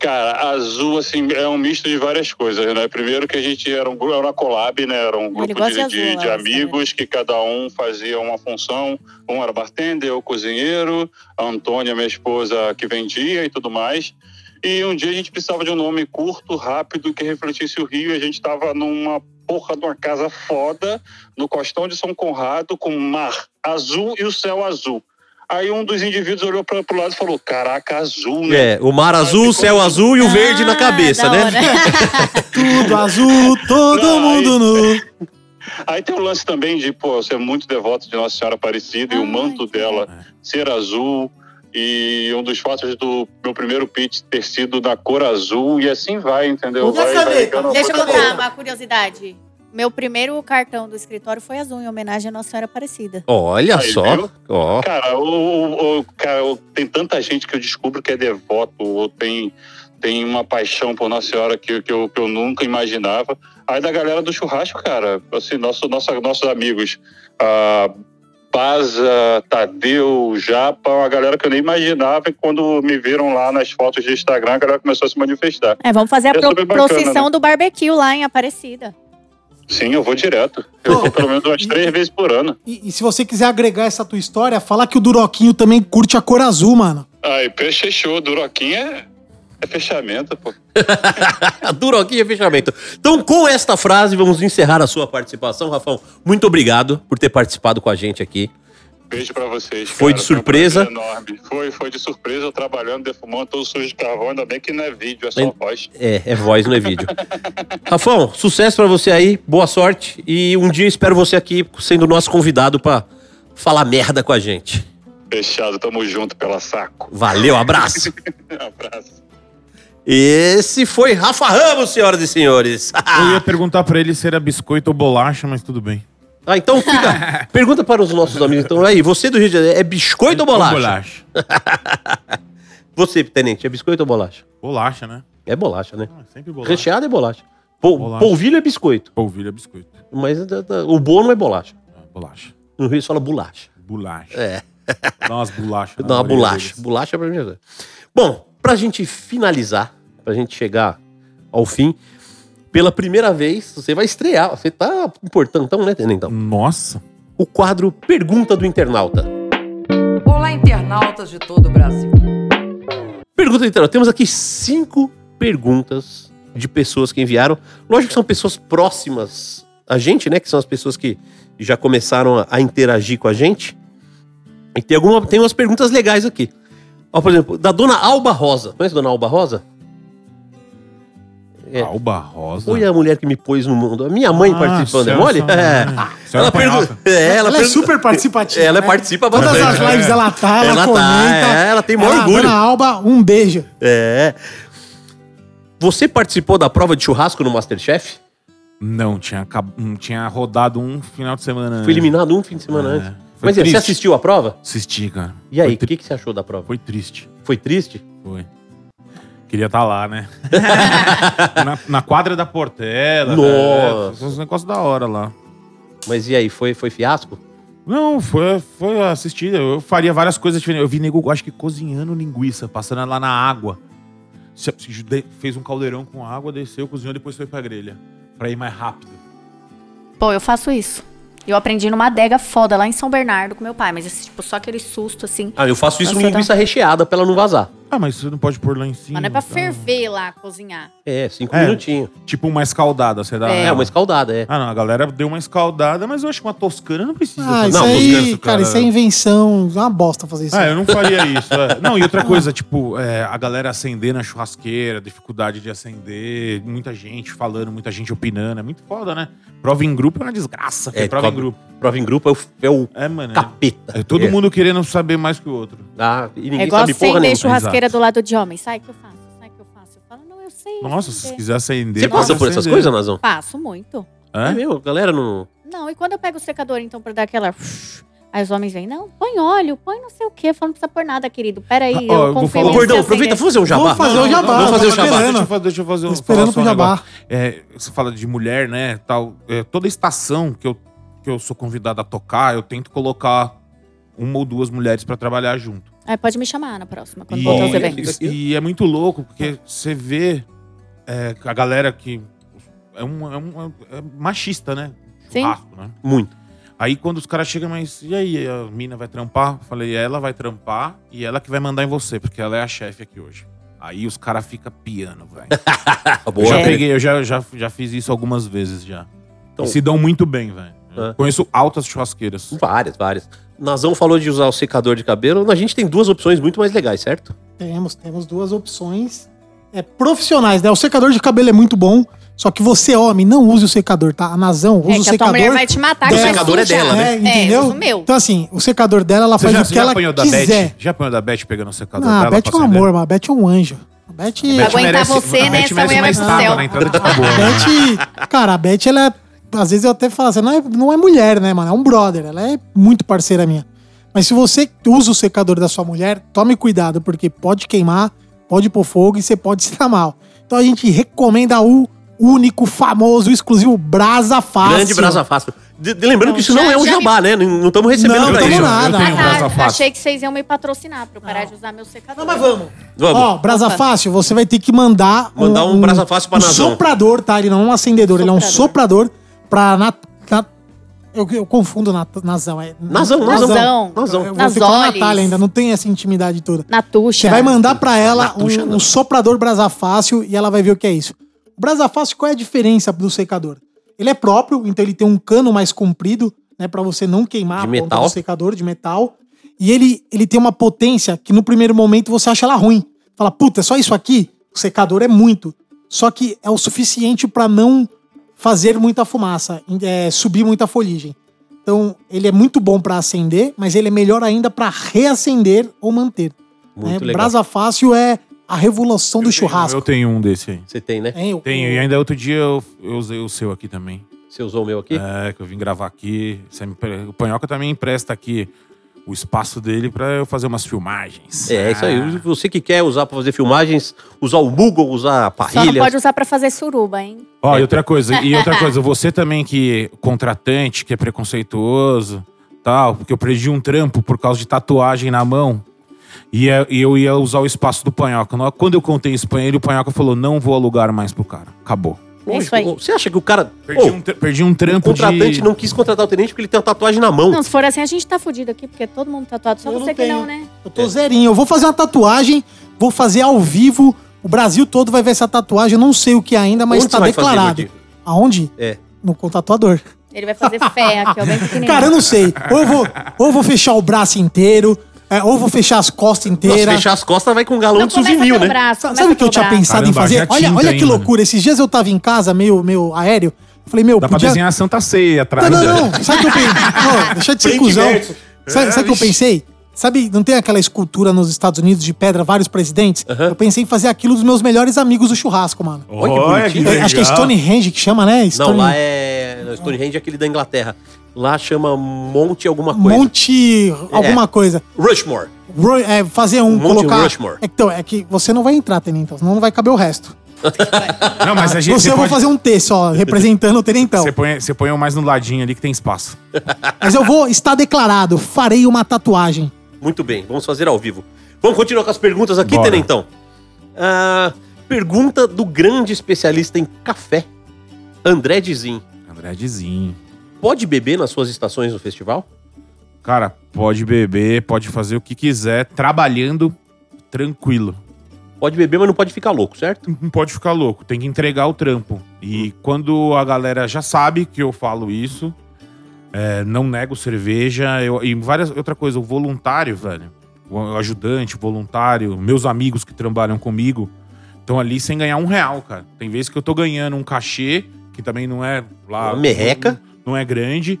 Cara, azul, assim, é um misto de várias coisas, né? Primeiro que a gente era um grupo, era uma collab, né? Era um grupo de, de azul, de ela amigos que cada um fazia uma função. Um era bartender, eu cozinheiro, a Antônia, minha esposa, que vendia e tudo mais. E um dia a gente precisava de um nome curto, rápido, que refletisse o Rio. E a gente estava numa porra de uma casa foda, no costão de São Conrado, com mar azul e o céu azul. Aí um dos indivíduos olhou para pro lado e falou: Caraca, azul, né? É, o mar azul, o céu azul e o verde na cabeça, Ah, né? [laughs] Tudo azul, todo Não, mundo nu. [laughs] Aí tem o lance também de, pô, ser muito devoto de Nossa Senhora Aparecida e o manto dela ser azul. E um dos fatos do meu primeiro pitch ter sido da cor azul, e assim vai, entendeu? Vai, caneta? vai Deixa eu contar uma curiosidade. Meu primeiro cartão do escritório foi azul, em homenagem à Nossa Senhora Aparecida. Olha Aí, só. Ó. Cara, o, o- cara, o- tem tanta gente que eu descubro que é devoto, ou tem, tem uma paixão por Nossa Senhora que, que, eu, que eu nunca imaginava. Aí da galera do churrasco, cara, assim, nosso, nossa, nossos amigos, a Baza, Tadeu, Japa, uma galera que eu nem imaginava, e quando me viram lá nas fotos de Instagram, a galera começou a se manifestar. É, vamos fazer a É pro- bacana, procissão né? do barbecue lá em Aparecida. Sim, eu vou direto. Eu vou pelo menos umas três vezes por ano. E, e se você quiser agregar essa tua história, fala que o Duroquinho também curte a cor azul, mano. Aí, peixe show, Duroquinha é, é fechamento, pô. [laughs] Duroquinha fechamento. Então, com esta frase, vamos encerrar a sua participação. Rafão, muito obrigado por ter participado com a gente aqui. Beijo pra vocês. Foi cara. de surpresa? um prazer enorme. Foi, foi de surpresa, eu trabalhando, defumando, todo sujo de carvão. Ainda bem que não é vídeo, é só Ainda- voz. É, é voz, não é vídeo. [laughs] Rafão, sucesso pra você aí, boa sorte. E um dia espero você aqui sendo nosso convidado pra falar merda com a gente. Fechado, tamo junto pela saco. Valeu, abraço. [laughs] Abraço. Esse foi Rafa Ramos, senhoras e senhores. Eu ia [laughs] perguntar pra ele se era biscoito ou bolacha, mas tudo bem. Ah, então fica. [laughs] Pergunta para os nossos amigos. Então, aí, você do Rio de Janeiro, é biscoito ou bolacha? Bolacha. [laughs] Você, tenente, é biscoito ou bolacha? Bolacha, né? É bolacha, né? Ah, sempre bolacha. Recheado é bolacha. Pol- Bolacha. Polvilho é biscoito. Polvilho é biscoito. Mas o bolo é bolacha. Ah, bolacha. No Rio se fala bolacha. Bolacha. É. Dá umas bolachas. Dá uma bolacha. deles. Bolacha pra mim. é- Bom, pra gente finalizar, pra gente chegar ao fim, pela primeira vez, você vai estrear. Você tá importantão, né, Tenentão? Nossa. O quadro Pergunta do Internauta. Olá, internautas de todo o Brasil. Pergunta do Internauta. Temos aqui cinco perguntas de pessoas que enviaram. Lógico que são pessoas próximas a gente, né? Que são as pessoas que já começaram a, a interagir com a gente. E tem, alguma, tem umas perguntas legais aqui. Ó, por exemplo, da dona Alba Rosa. Conhece a dona Alba Rosa? É. Alba Rosa. Foi a mulher que me pôs no mundo. A minha mãe Ah, participando, é mole? né? É. Ela, pergunta, é, ela, Ela, é super participativa. Ela né? participa Todas bastante. as lives ela tá, ela, Ela tá, comenta. é, ela tem maior Ela- orgulho. Dona Alba, um beijo. É. Você participou da prova de churrasco no Masterchef? Não, tinha, acab- hum, tinha rodado um final de semana. Foi eliminado um fim de semana É. antes. Foi Mas e aí, você triste. assistiu a prova? Assisti, cara. E aí, o tri- que, que você achou da prova? foi triste. Foi triste? Foi. Queria estar lá, né? [laughs] na, na quadra da Portela. Nossa. Né? Uns negócios da hora lá. Mas e aí, foi, foi fiasco? Não, foi, foi assistida. Eu faria várias coisas diferentes. Eu vi nego, acho que cozinhando linguiça, passando ela na água. Se- se- de- Fez um caldeirão com água, desceu, cozinhou, depois foi pra grelha. Pra ir mais rápido. Pô, eu faço isso. Eu aprendi numa adega foda lá em São Bernardo com meu pai, mas esse, tipo, só aquele susto assim. Ah, eu faço isso com linguiça recheada pra ela não vazar. Ah, mas você não pode pôr lá em cima. Mas não é pra tá? ferver lá, cozinhar. É, cinco É. minutinhos. Tipo uma escaldada, você dá. É, uma escaldada, é. Ah, não, a galera deu uma escaldada, mas eu acho que uma toscana não precisa. Ah, fazer. isso Não, aí, buscando, cara, isso é invenção. É uma bosta fazer isso. Ah, eu não faria isso. é. Não, e outra coisa, tipo, é, a galera acender na churrasqueira, dificuldade de acender, muita gente falando, muita gente opinando. É muito foda, né? Prova em grupo é uma desgraça. É, É, prova em grupo. Prova em grupo é o, é o É, mano. É, capeta. é todo É. mundo querendo saber mais que o outro. Ah, e ninguém É igual sabe porra acender nenhuma. churrasqueira Do lado de homem. Sai que eu faço, sai que eu faço. Eu falo, não, eu sei. Nossa, se quiser acender. Você passa por essas acender. coisas, Nazão? Passo muito. É É? mesmo? Galera não... Não, e quando eu pego o secador, então, pra dar aquela... [laughs] Aí os homens vêm, não, põe óleo, põe não sei o quê. Fala, não precisa pôr nada, querido. Peraí, Ah, eu eu vou confio Ô, Gordão, aproveita, vamos fazer um jabá. Vamos fazer o jabá, Vamos fazer o tô jabá. Deixa eu, fa- deixa eu fazer um, esperando um pro jabá. É, você fala de mulher, né? Tal, é, toda estação que eu, que eu sou convidado a tocar, eu tento colocar uma ou duas mulheres pra trabalhar junto. É, pode me chamar na próxima, quando E, voltar aos eventos. e é muito louco, porque você vê é, a galera que é, um, é, um- é machista, né? Sim. Churrasco, né? Muito. Aí quando os caras chegam, mas e aí, a mina vai trampar? Falei, ela vai trampar e ela que vai mandar em você, porque ela é a chefe aqui hoje. Aí os caras ficam piano, velho. [laughs] Eu Boa. já É. peguei, eu já, já, já fiz isso algumas vezes já. Então- e se dão muito bem, velho. É. Conheço altas churrasqueiras. Várias, várias. Nazão falou de usar o secador de cabelo. A gente tem duas opções muito mais legais, certo? Temos, temos duas opções é, profissionais, né? O secador de cabelo é muito bom, só que você, homem, não use o secador, tá? A Nazão usa É o que a tua secador. mulher vai te matar. O secador é dela, né? É, entendeu? É, eu uso o meu. Então, assim, o secador dela, ela Você faz já, o que já ela apanhou da quiser. Beth? Já apanhou da Beth pegando o secador Não, a dela Beth pra é um amor, mas a Beth é um anjo. A Beth, Beth Aguentar merece- você, a né? Beth Essa merece mulher uma vai pro céu. tá bom. A Beth, cara, a Beth, ela é. Às vezes eu até falo assim, não é, não é mulher, né, mano? É um brother. Ela é muito parceira minha. Mas se você usa o secador da sua mulher, tome cuidado, porque pode queimar, pode pôr fogo e você pode [laughs] se dar mal. Então a gente recomenda o único, famoso, exclusivo Brasa Fácil. Grande brasa fácil. De- de- lembrando Não, que isso já- não é um jabá, né? Não estamos recebendo Não, pra tamo isso. nada. Eu tenho um Ah, brasa fácil. achei que vocês iam me patrocinar pra eu parar de usar meu secador. Não, mas vamos. Vamos. Ó, Brasa Opa. Fácil, você vai ter que mandar Mandar um Brasa Fácil pra um Nazão. soprador, tá? Ele não é um acendedor, ele é um soprador pra... Na, na- eu, eu confundo na, Nazão. É, Nazão, Nazão. Nazão. Nazão. Eu falar olhos. Natália ainda, não tem essa intimidade toda. Natuxa. Você vai mandar pra ela Natuxa, um, um soprador Brasa Fácil e ela vai ver o que é isso. O Brasa Fácil, qual é a diferença do secador? Ele é próprio, então ele tem um cano mais comprido, né, Pra você não queimar De a ponta metal. do secador de metal. E ele, ele tem uma potência que no primeiro momento você acha ela ruim. Fala, puta, é só isso aqui? O secador é muito. Só que é o suficiente pra não fazer muita fumaça, é, subir muita foligem. Então, ele é muito bom pra acender, mas ele é melhor ainda pra reacender ou manter. Muito né? legal. Brasa fácil é a revolução do churrasco. Eu tenho um desse aí. Você tem, né? Hein, o- Tenho, e ainda outro dia eu, eu usei o seu aqui também. Você usou o meu aqui? É, que eu vim gravar aqui. Você me o Panhoca também empresta aqui o espaço dele pra eu fazer umas filmagens. É, isso aí. Ah. Você que quer usar pra fazer filmagens, usar o Google, usar a Só não parrilha. pode usar pra fazer suruba, hein? Ó, e outra coisa, e outra coisa, você também que contratante, que é preconceituoso, tal, porque eu perdi um trampo por causa de tatuagem na mão. E é- eu ia usar o espaço do Panhoca. Quando eu contei isso pra ele, o Panhoca falou: não vou alugar mais pro cara. Acabou. É isso aí. Você acha que o cara. Perdi, Ô, um, tr- perdi um o trampo contratante de... não quis contratar o tenente porque ele tem uma tatuagem na mão. Não, se for assim, a gente tá fudido aqui, porque todo mundo tatuado. Só Eu você não que não, né? Eu tô zerinho. Eu vou fazer uma tatuagem, vou fazer ao vivo. O Brasil todo vai ver essa tatuagem. Eu não sei o que ainda, mas Onde tá fazer, declarado. Gordinho? Aonde? É. No tatuador. Ele vai fazer fé aqui, ó, bem [laughs] pequenininho. Cara, eu não sei. Ou eu vou, ou eu vou fechar o braço inteiro, é, ou vou fechar as costas Nossa, inteiras. fechar as costas vai com um galão Não, de souvenir, né? braço, Sabe o que eu tinha braço. pensado Caramba, em fazer? Olha, olha que loucura. Esses dias eu tava em casa, meio, meio aéreo. Eu falei, meu, Dá pra podia... desenhar a Santa Ceia atrás. Não, não, não. Sabe o que eu pensei? Não, deixa de ser cuzão. verso. Sabe, o que eu pensei? Sabe, não tem aquela escultura nos Estados Unidos de pedra, vários presidentes? Eu pensei em fazer aquilo dos meus melhores amigos do churrasco, mano. Olha que Olha bonitinho. que Eu acho que é. Stonehenge que chama, né? Não, Stone... lá é. não, Stonehenge é aquele da Inglaterra. Lá chama Monte alguma coisa. Monte alguma coisa. Rushmore. Ro- é, fazer um, Monte colocar... Rushmore. É, então, é que você não vai entrar, Tenente, então, senão não vai caber o resto. [laughs] Não, mas a gente. Você, Você, eu vou pode- fazer um T só, representando o Tenentão. você põe, você põe um mais no ladinho ali que tem espaço. [laughs] Mas eu vou, está declarado, farei uma tatuagem. Muito bem, vamos fazer ao vivo. Vamos continuar com as perguntas aqui, Bora. Tenentão. Ah, pergunta do grande especialista em café, André Dizin. Andredezinho. Pode beber nas suas estações no festival? Cara, pode beber, pode fazer o que quiser, trabalhando tranquilo. Pode beber, mas não pode ficar louco, certo? Não pode ficar louco, tem que entregar o trampo. E quando a galera já sabe que eu falo isso, é, não nego cerveja. Eu, e várias outra coisa, o voluntário, velho, o ajudante, o voluntário, meus amigos que trabalham comigo, estão ali sem ganhar um real, cara. Tem vezes que eu tô ganhando um cachê, que também não é lá. Uma merreca. Não, é grande.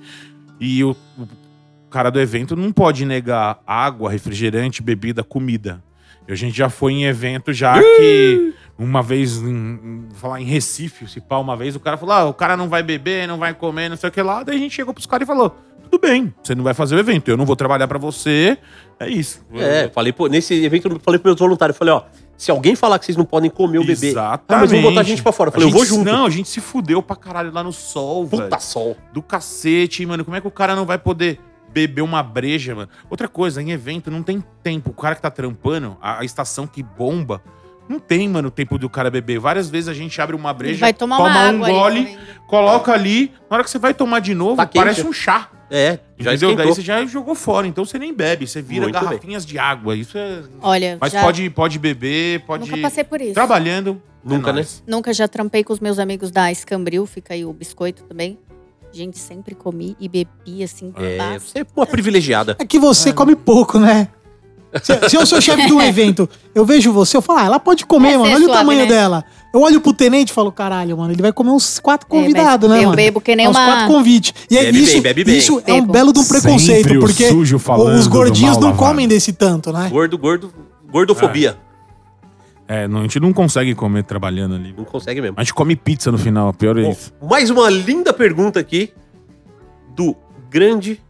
E o, o cara do evento não pode negar água, refrigerante, bebida, comida. E a gente já foi em evento já que uma vez, em, falar em Recife, se pá, uma vez, o cara falou: ah, o cara não vai beber, não vai comer, não sei o que lá. Daí a gente chegou pros caras e falou: tudo bem, você não vai fazer o evento, eu não vou trabalhar pra você. É isso. É, falei, pô, nesse evento eu falei pros meus voluntários, falei, ó, se alguém falar que vocês não podem comer ou beber, Exatamente. ah, mas vão botar a gente pra fora. Eu falei, eu vou gente- junto. Não, a gente se fudeu pra caralho lá no sol, velho. Puta sol. Do cacete, mano. Como é que o cara não vai poder beber uma breja, mano. Outra coisa, em evento não tem tempo. O cara que tá trampando, a, a estação que bomba, não tem, mano, tempo do cara beber. Várias vezes a gente abre uma breja, vai tomar toma uma um ali gole, também. coloca ali. Na hora que você vai tomar de novo, Tá quente. parece um chá. É, já entendeu? Daí você já jogou fora. Então você nem bebe, você vira Muito bem. garrafinhas de água. Isso é. Olha, Mas já pode, pode beber, pode. nunca passei por isso. Trabalhando. Nunca, é né? Nunca já trampei com os meus amigos da Escambril, fica aí o biscoito também. Gente, sempre comi e bebi assim. É, você é uma privilegiada. É que você come pouco, né? [laughs] Se, se eu sou chefe de um evento, eu vejo você, eu falo, ah, ela pode comer, Essa mano. é Olha o suave, tamanho né? dela. Eu olho pro tenente e falo, caralho, mano, ele vai comer uns quatro É, convidados, né, eu mano? bebo que nem É uns uma- quatro convites. E é Bebe isso, bem, bebe bem. isso é um belo de um preconceito, Sempre o porque sujo falando os gordinhos não lavado. comem desse tanto, né? Gordo, gordo, gordofobia. É, não, a gente não consegue comer trabalhando ali. Não consegue mesmo. A gente come pizza no final, pior é Bom, isso. mais uma linda pergunta aqui do grande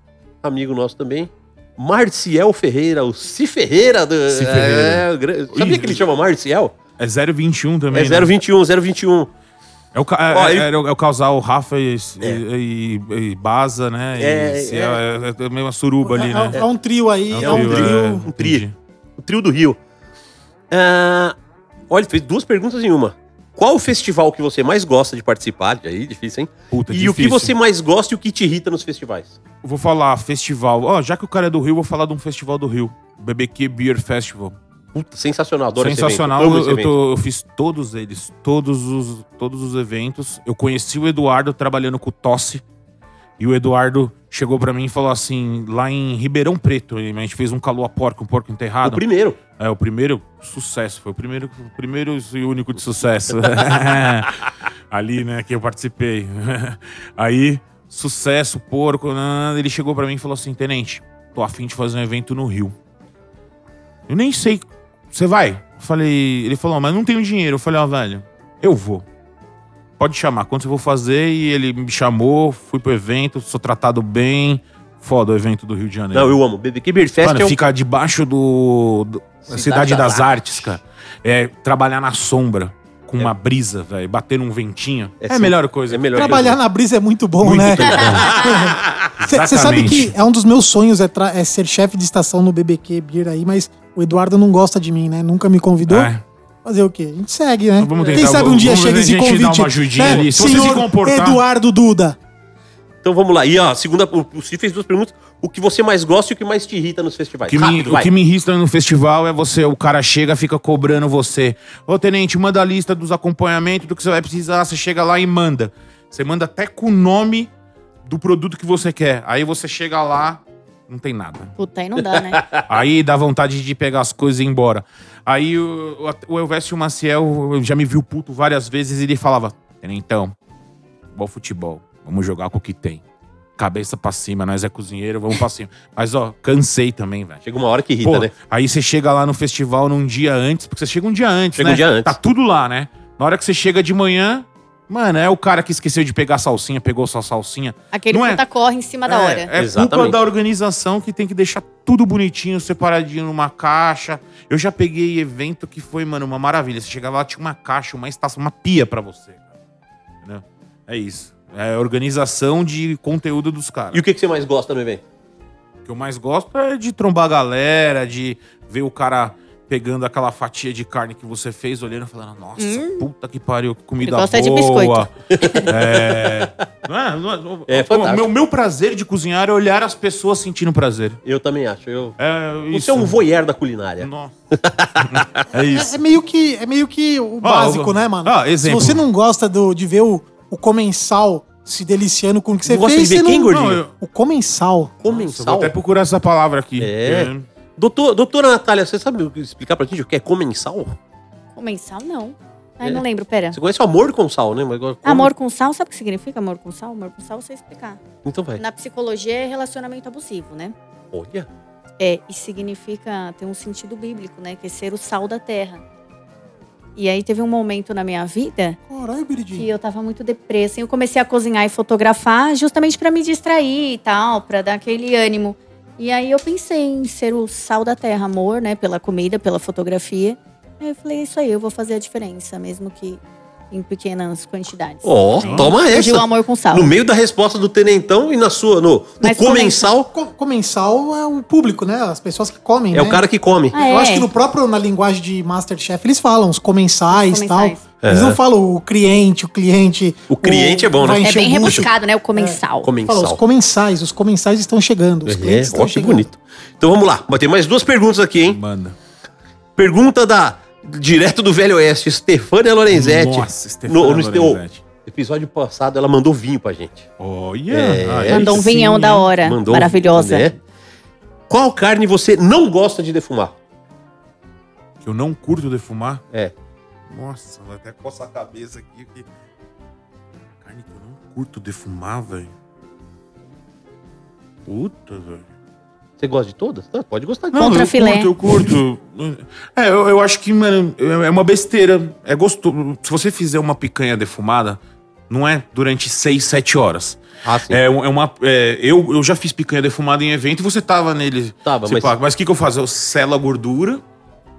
amigo nosso também, Marciel Ferreira, o Si Ferreira. Do, Ferreira. É, Sabia que ele chama Marciel? É 021 também. É né? 021, 021. É o, é, Ó, é- ele- é o- é o casal Rafa e, É. e, e- e Baza, né? E É, é. é, é meio uma suruba ali, é, né? é um trio aí, é, É um trio, trio. Um tri. O trio do Rio. Ah, olha, ele fez duas perguntas em uma. Qual o festival que você mais gosta de participar? Aí, difícil, hein? Puta, e o que difícil. você mais gosta e o que te irrita nos festivais? Vou falar festival. Ó, já que o cara é do Rio, vou falar de um festival do Rio. BBQ Beer Festival. Puta, sensacional, adoro Sensacional. esse evento. Amo Eu, eu, tô- eu fiz todos eles, todos os, todos os eventos. Eu conheci o Eduardo trabalhando com o Tosse. E o Eduardo chegou pra mim e falou assim, lá em Ribeirão Preto, a gente fez um calor a porco, um porco O enterrado. primeiro. É, o primeiro sucesso. Foi o primeiro, o primeiro e único de sucesso. [laughs] Ali, né, que eu participei. Aí, sucesso, porco. né, Ele chegou pra mim e falou assim: Tenente, tô afim de fazer um evento no Rio. Eu nem sei. Você vai? Eu falei. Ele falou, mas não tenho dinheiro. Eu falei, ó, velho, eu vou. Pode chamar. Quando eu vou fazer? E ele me chamou, fui pro evento, sou tratado bem. Foda o evento do Rio de Janeiro. Não, eu amo. BBQ Beer Fest Mano, é um- fica debaixo do, do- da Cidade Cidade, das das, Artes, cara. É trabalhar na sombra, com uma brisa, velho, bater num ventinho. É É, a melhor coisa. É melhor Trabalhar na brisa é muito bom, Muito né? Você [laughs] sabe que é um dos meus sonhos é, tra- é ser chefe de estação no BBQ Beer aí, mas o Eduardo não gosta de mim, né? Nunca me convidou. É. Fazer o quê? A gente segue, né? Vamos Quem tentar, sabe um dia vamos chega esse se a gente convite. dá uma ajudinha né? ali. Se você se Senhor comportar- Eduardo Duda. Então vamos lá. E ó, a segunda, o Cid fez duas perguntas. O que você mais gosta e o que mais te irrita nos festivais? O que, me, Rápido, o que me irrita no festival é você, o cara chega, fica cobrando você. Ô, tenente, manda a lista dos acompanhamentos, do que você vai precisar. Você chega lá e manda. Você manda até com o nome do produto que você quer. Aí você chega lá, não tem nada. Puta, aí não dá, né? [laughs] Aí dá vontade de pegar as coisas e ir embora. Aí o, o Elvésio Maciel já me viu puto várias vezes e ele falava: Então, bom futebol, vamos jogar com o que tem. Cabeça pra cima, nós é cozinheiro, vamos pra cima. Mas ó, cansei também, velho. Chega uma hora que irrita, Pô, né? Aí você chega lá no festival num dia antes, porque você chega um dia antes, Chega né? um dia antes. Tá tudo lá, né? Na hora que você chega de manhã, mano, é o cara que esqueceu de pegar a salsinha, pegou sua salsinha. Aquele Não é- puta corre em cima da hora. É, é culpa Exatamente. da organização que tem que deixar tudo bonitinho, separadinho numa caixa. Eu já peguei evento que foi, mano, uma maravilha. Você chegava lá, tinha uma caixa, uma estação, uma pia pra você. cara. Entendeu? É isso. É organização de conteúdo dos caras. E o que, que você mais gosta no evento? O que eu mais gosto é de trombar a galera, de ver o cara pegando aquela fatia de carne que você fez, olhando e falando, nossa, puta que pariu, que comida Ele gosta boa. de biscoito. [laughs] É, não é, não é, É meu, meu prazer de cozinhar é olhar as pessoas sentindo prazer. Eu também acho. Eu... É Você isso. é um voyeur da culinária. Nossa. [laughs] é É, isso. é meio que, é meio que o básico, eu- né, mano? Ah, exemplo. Se você não gosta do, de ver o, o comensal se deliciando com o que você Não gosta fez, de ver você quem, não... gordinho? Não, eu- O comensal. Nossa, Comensal. vou até procurar essa palavra aqui. É. Doutor, doutora Natália, você sabe explicar pra gente o que é comensal? Comensal, não. Ai, É. não lembro, pera. Você conhece o amor com sal, né? Mas agora, como- Amor com sal, sabe o que significa amor com sal? Amor com sal, eu sei explicar. Então vai. Na psicologia é relacionamento abusivo, né? Olha. É, e significa, tem um sentido bíblico, né? Que é ser o sal da terra. E aí teve um momento na minha vida Caralho, que Biridinho. eu tava muito depressa. E eu comecei a cozinhar e fotografar justamente pra me distrair e tal, pra dar aquele ânimo. E aí eu pensei em ser o sal da terra, amor, né? Pela comida, pela fotografia. Aí eu falei, é isso aí, eu vou fazer a diferença, mesmo que em pequenas quantidades. Ó, É. toma Fugir essa. o amor com sal. No meio da resposta do tenentão e na sua, no, no comensal, Co- comensal é o público, né? As pessoas que comem, é né? o cara que come. Ah, Eu é? acho que no próprio, na linguagem de Masterchef, eles falam os comensais e tal. Comensais. Eles É. não falam o cliente, o cliente. O cliente é bom, né? É bem rebuscado, né? O comensal. Fala, os Comensal. comensais, os comensais estão chegando. Os É, clientes ó, estão que chegando. bonito. Então vamos lá. Vai ter mais duas perguntas aqui, hein? Manda. Pergunta da direto do Velho Oeste, Stefânia Lorenzetti. Nossa, Stefânia no, no, Lorenzetti. o episódio passado ela mandou vinho pra gente. Olha. É, aí Mandou um sim, vinhão da hein? hora. Mandou Maravilhosa. né? Qual carne você não gosta de defumar? Que eu não curto defumar. É. Nossa, vai até coçar a cabeça aqui. Que... Carne que eu não curto defumar, velho. Puta, velho. Você gosta de todas? Não, pode gostar de Não, Contra eu filé. curto, eu curto. É, eu, eu acho que, mano, é uma besteira. É gostoso. Se você fizer uma picanha defumada, não é durante 6, 7 horas. Ah, sim. É, é uma. é, eu, eu já fiz picanha defumada em evento e você tava nele. Tava, mas- pá, mas o que, que eu faço? Eu selo a gordura,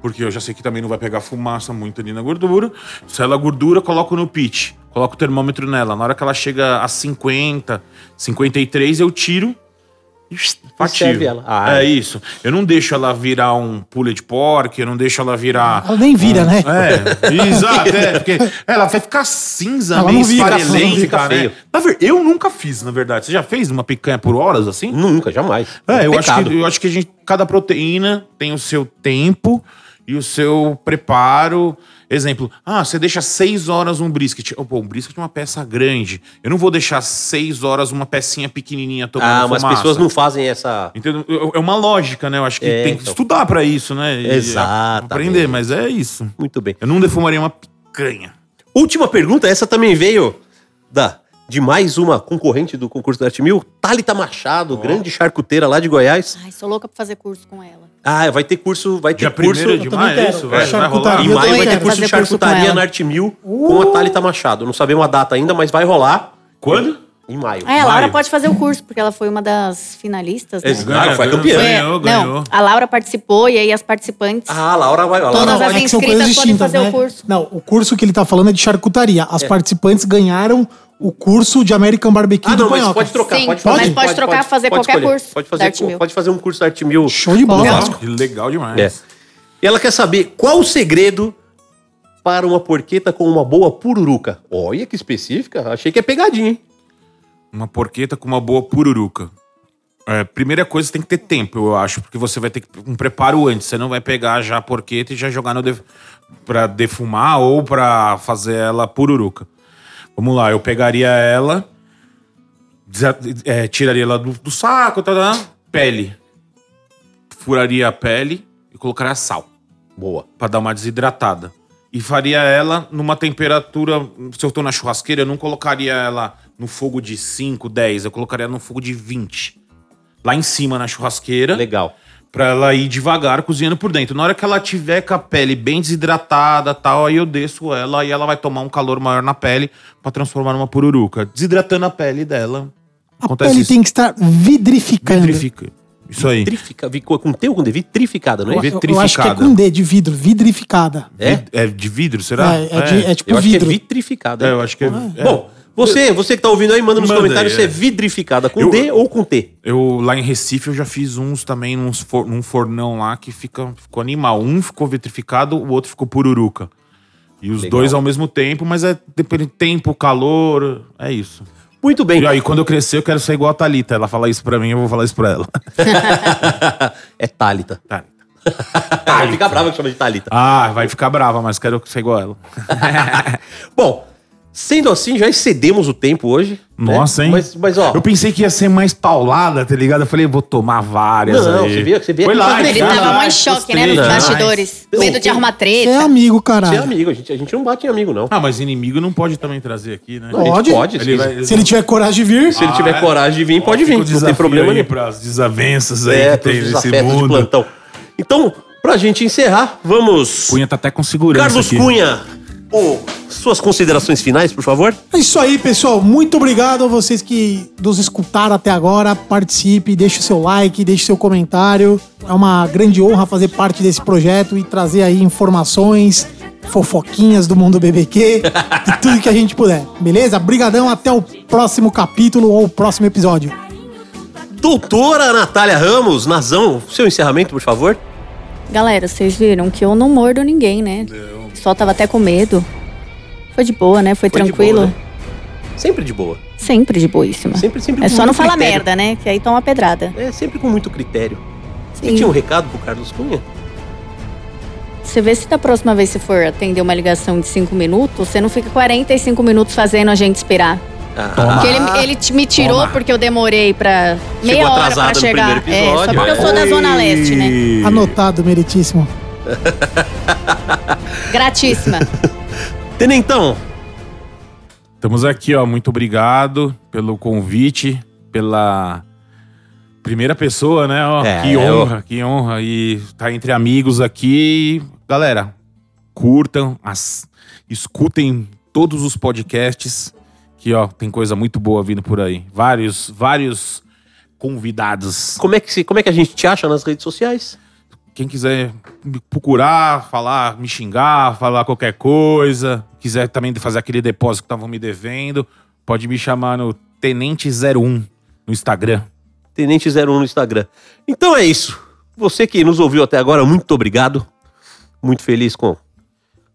porque eu já sei que também não vai pegar fumaça muito ali na gordura. Selo a gordura, coloco no pit. Coloco o termômetro nela. Na hora que ela chega a 50, 53, eu tiro e serve ela. Ah, é é. isso. Eu não deixo ela virar um pulled pork, eu não deixo ela virar. Ela nem vira, né? É, exato, é, porque ela vai ficar cinza, Ela meio esfarelenta, né? feio. Na ver- eu nunca fiz, na verdade. Você já fez uma picanha por horas assim? Nunca, jamais. É, eu acho, que, eu acho que a gente, cada proteína tem o seu tempo e o seu preparo. Exemplo, ah, você deixa seis horas um brisket. Oh, pô, um brisket é uma peça grande. Eu não vou deixar seis horas uma pecinha pequenininha tomando Ah, mas as pessoas não fazem essa. Entendeu? É uma lógica, né? Eu acho que É, tem que então. estudar pra isso, né? E Exatamente. Aprender, mas é isso. Muito bem. Eu não defumaria uma picanha. Última pergunta, essa também veio da de mais uma concorrente do concurso da Arte Mil, Thalita Machado, grande charcuteira lá de Goiás. Ai, sou louca pra fazer curso com ela. Ah, vai ter curso, vai ter Dia curso. 1 de maio, é quero. isso? Vai, vai Charcutaria, rolar? Em maio vai ter curso de charcutaria na Arte Mil com a Thalita Machado. Não sabemos a data ainda, mas vai rolar Quando? em maio. Ah, a Laura Maio. pode fazer o curso, porque ela foi uma das finalistas, né? Exato. Claro, foi campeã. É, Ganhou, não, ganhou. a Laura participou e aí as participantes. Ah, a Laura vai. A Laura Todas vai. as é inscritas podem fazer né? o curso. Não, o curso que ele tá falando é de charcutaria. As participantes ganharam o curso de American Barbecue Ah, do não, mas pode trocar. Sim, pode fazer. mas pode trocar, fazer qualquer escolher. curso Pode fazer, pode fazer um curso da Arte Mil. Show de bola. Legal. Legal demais. É. E ela quer saber qual o segredo para uma porqueta com uma boa pururuca. Olha que específica. Achei que é pegadinha, hein? Uma porqueta com uma boa pururuca. É, primeira coisa, você tem que ter tempo, eu acho, porque você vai ter que um preparo antes. Você não vai pegar já a porqueta e já jogar no def... para defumar ou pra fazer ela pururuca. Vamos lá, eu pegaria ela, é, tiraria ela do, do saco, tá, tá, pele, furaria a pele e colocaria sal Boa. pra dar uma desidratada. E faria ela numa temperatura. Se eu tô na churrasqueira, eu não colocaria ela no fogo de 5, 10, eu colocaria no fogo de 20. Lá em cima na churrasqueira. Legal. Pra ela ir devagar cozinhando por dentro. Na hora que ela tiver com a pele bem desidratada tal, aí eu desço ela e ela vai tomar um calor maior na pele pra transformar numa pururuca. Desidratando a pele dela. A pele tem que estar vidrificando. Vitrifica. Isso aí. Vitrifica, vi- com T ou com D? Vitrificada, não é? Eu, eu- eu acho que é Vitrificada. com D, de vidro. Vidrificada. É? É de vidro, será? É, é de- é tipo Eu acho que é vidro. vitrificada. É, eu acho que é. é. Bom, você, você que tá ouvindo aí, manda nos Manda comentários aí, se é é. vidrificada, com Eu- D ou com T. Eu, lá em Recife, eu já fiz uns também uns for, num fornão lá que fica, ficou animal. Um ficou vitrificado, o outro ficou pururuca. E os Legal. dois ao mesmo tempo, mas é depende tempo, calor, é isso. Muito bem. E aí, quando eu crescer, eu quero ser igual a Thalita. Ela fala isso pra mim, eu vou falar isso pra ela. [laughs] é Thalita. Thalita. [laughs] Ah, fica brava que chama de Thalita. Ah, vai ficar brava, mas quero ser igual a ela. [laughs] Bom, sendo assim, já excedemos o tempo hoje. né? Nossa, hein? Mas, mas ó, Eu pensei que ia ser mais paulada, tá ligado? Eu falei, vou tomar várias Não, aí. você vê- você vê Foi lá, Ele Foi tava lá, em choque, né, nos bastidores. Não, Medo de tem- arrumar Você é treta. amigo, você é caralho. amigo, a gente, a gente não bate em amigo, não. Ah, mas inimigo não pode também trazer aqui, né? A gente Pode. pode. Ele se, vai- Se ele tiver coragem de vir, se ele tiver Ah, é? coragem de vir, pode vir. Não tem problema nenhum. pras desavenças aí É, que tem nesse desafetos de mundo. plantão. Então, pra gente encerrar, vamos... Cunha tá até com segurança Carlos aqui. Cunha, ô, suas considerações finais, por favor? É isso aí, pessoal. Muito obrigado a vocês que nos escutaram até agora. Participe, deixe o seu like, deixe o seu comentário. É uma grande honra fazer parte desse projeto e trazer aí informações fofoquinhas do mundo BBQ [laughs] e tudo que a gente puder. Beleza? Brigadão, até o próximo capítulo ou o próximo episódio. Doutora Natália Ramos, Nazão, seu encerramento, por favor. Galera, vocês viram que eu não mordo ninguém, né? Só tava até com medo. Foi de boa, né? Foi, Foi de tranquilo. boa, né? Sempre de boa. Sempre de boíssima. Sempre, sempre É só não falar merda, né? Que aí toma pedrada. É, sempre com muito critério. Você Sim. tinha um recado pro Carlos Cunha? Você vê se da próxima vez você for atender uma ligação de 5 minutos, você não fica 45 minutos fazendo a gente esperar. Ah, Porque ele, ele te- me tirou Toma. porque eu demorei pra meia Chegou hora pra no chegar. é, só porque eu sou da Zona Leste, né? Anotado, meritíssimo. [laughs] Gratíssima. Tenentão, Estamos aqui, ó. Muito obrigado pelo convite, pela primeira pessoa, né? Ó, É, que eu- honra, que honra. E tá entre amigos aqui. Galera, curtam, as- escutem todos os podcasts, que ó, tem coisa muito boa vindo por aí. Vários, vários convidados. como é, que se, como é que a gente te acha nas redes sociais? Quem quiser me procurar, falar, me xingar, falar qualquer coisa, quiser também fazer aquele depósito que estavam me devendo, pode me chamar no Tenente01 no Instagram. Tenente01 no Instagram. Então é isso. Você que nos ouviu até agora, muito obrigado. Muito feliz com,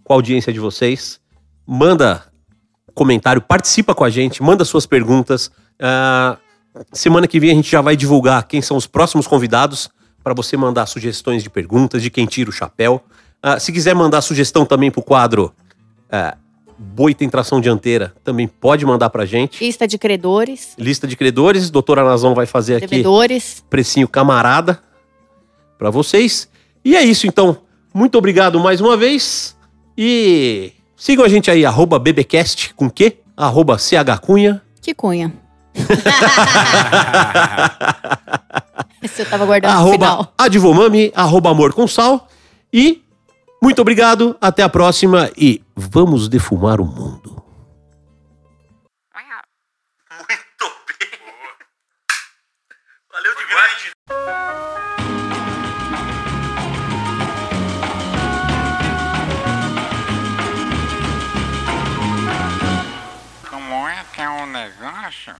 com a audiência de vocês. Manda comentário, participa com a gente, manda suas perguntas. Ah, semana que vem a gente já vai divulgar quem são os próximos convidados para você mandar sugestões de perguntas, de quem tira o chapéu. Ah, se quiser mandar sugestão também pro quadro ah, Boi tem tração dianteira, também pode mandar pra gente. Lista de credores, Lista de credores, doutora Nazão vai fazer aqui devedores. precinho camarada pra vocês. E é isso então. Muito obrigado mais uma vez. E sigam a gente aí, arroba BBcast com Q, arroba CHCunha. Que cunha. [laughs] Esse eu tava guardando no arroba final. Advomami, arroba Amor com Sal. E muito obrigado, até a próxima e vamos defumar o mundo. Muito bem. Valeu demais. Como é que é o negócio?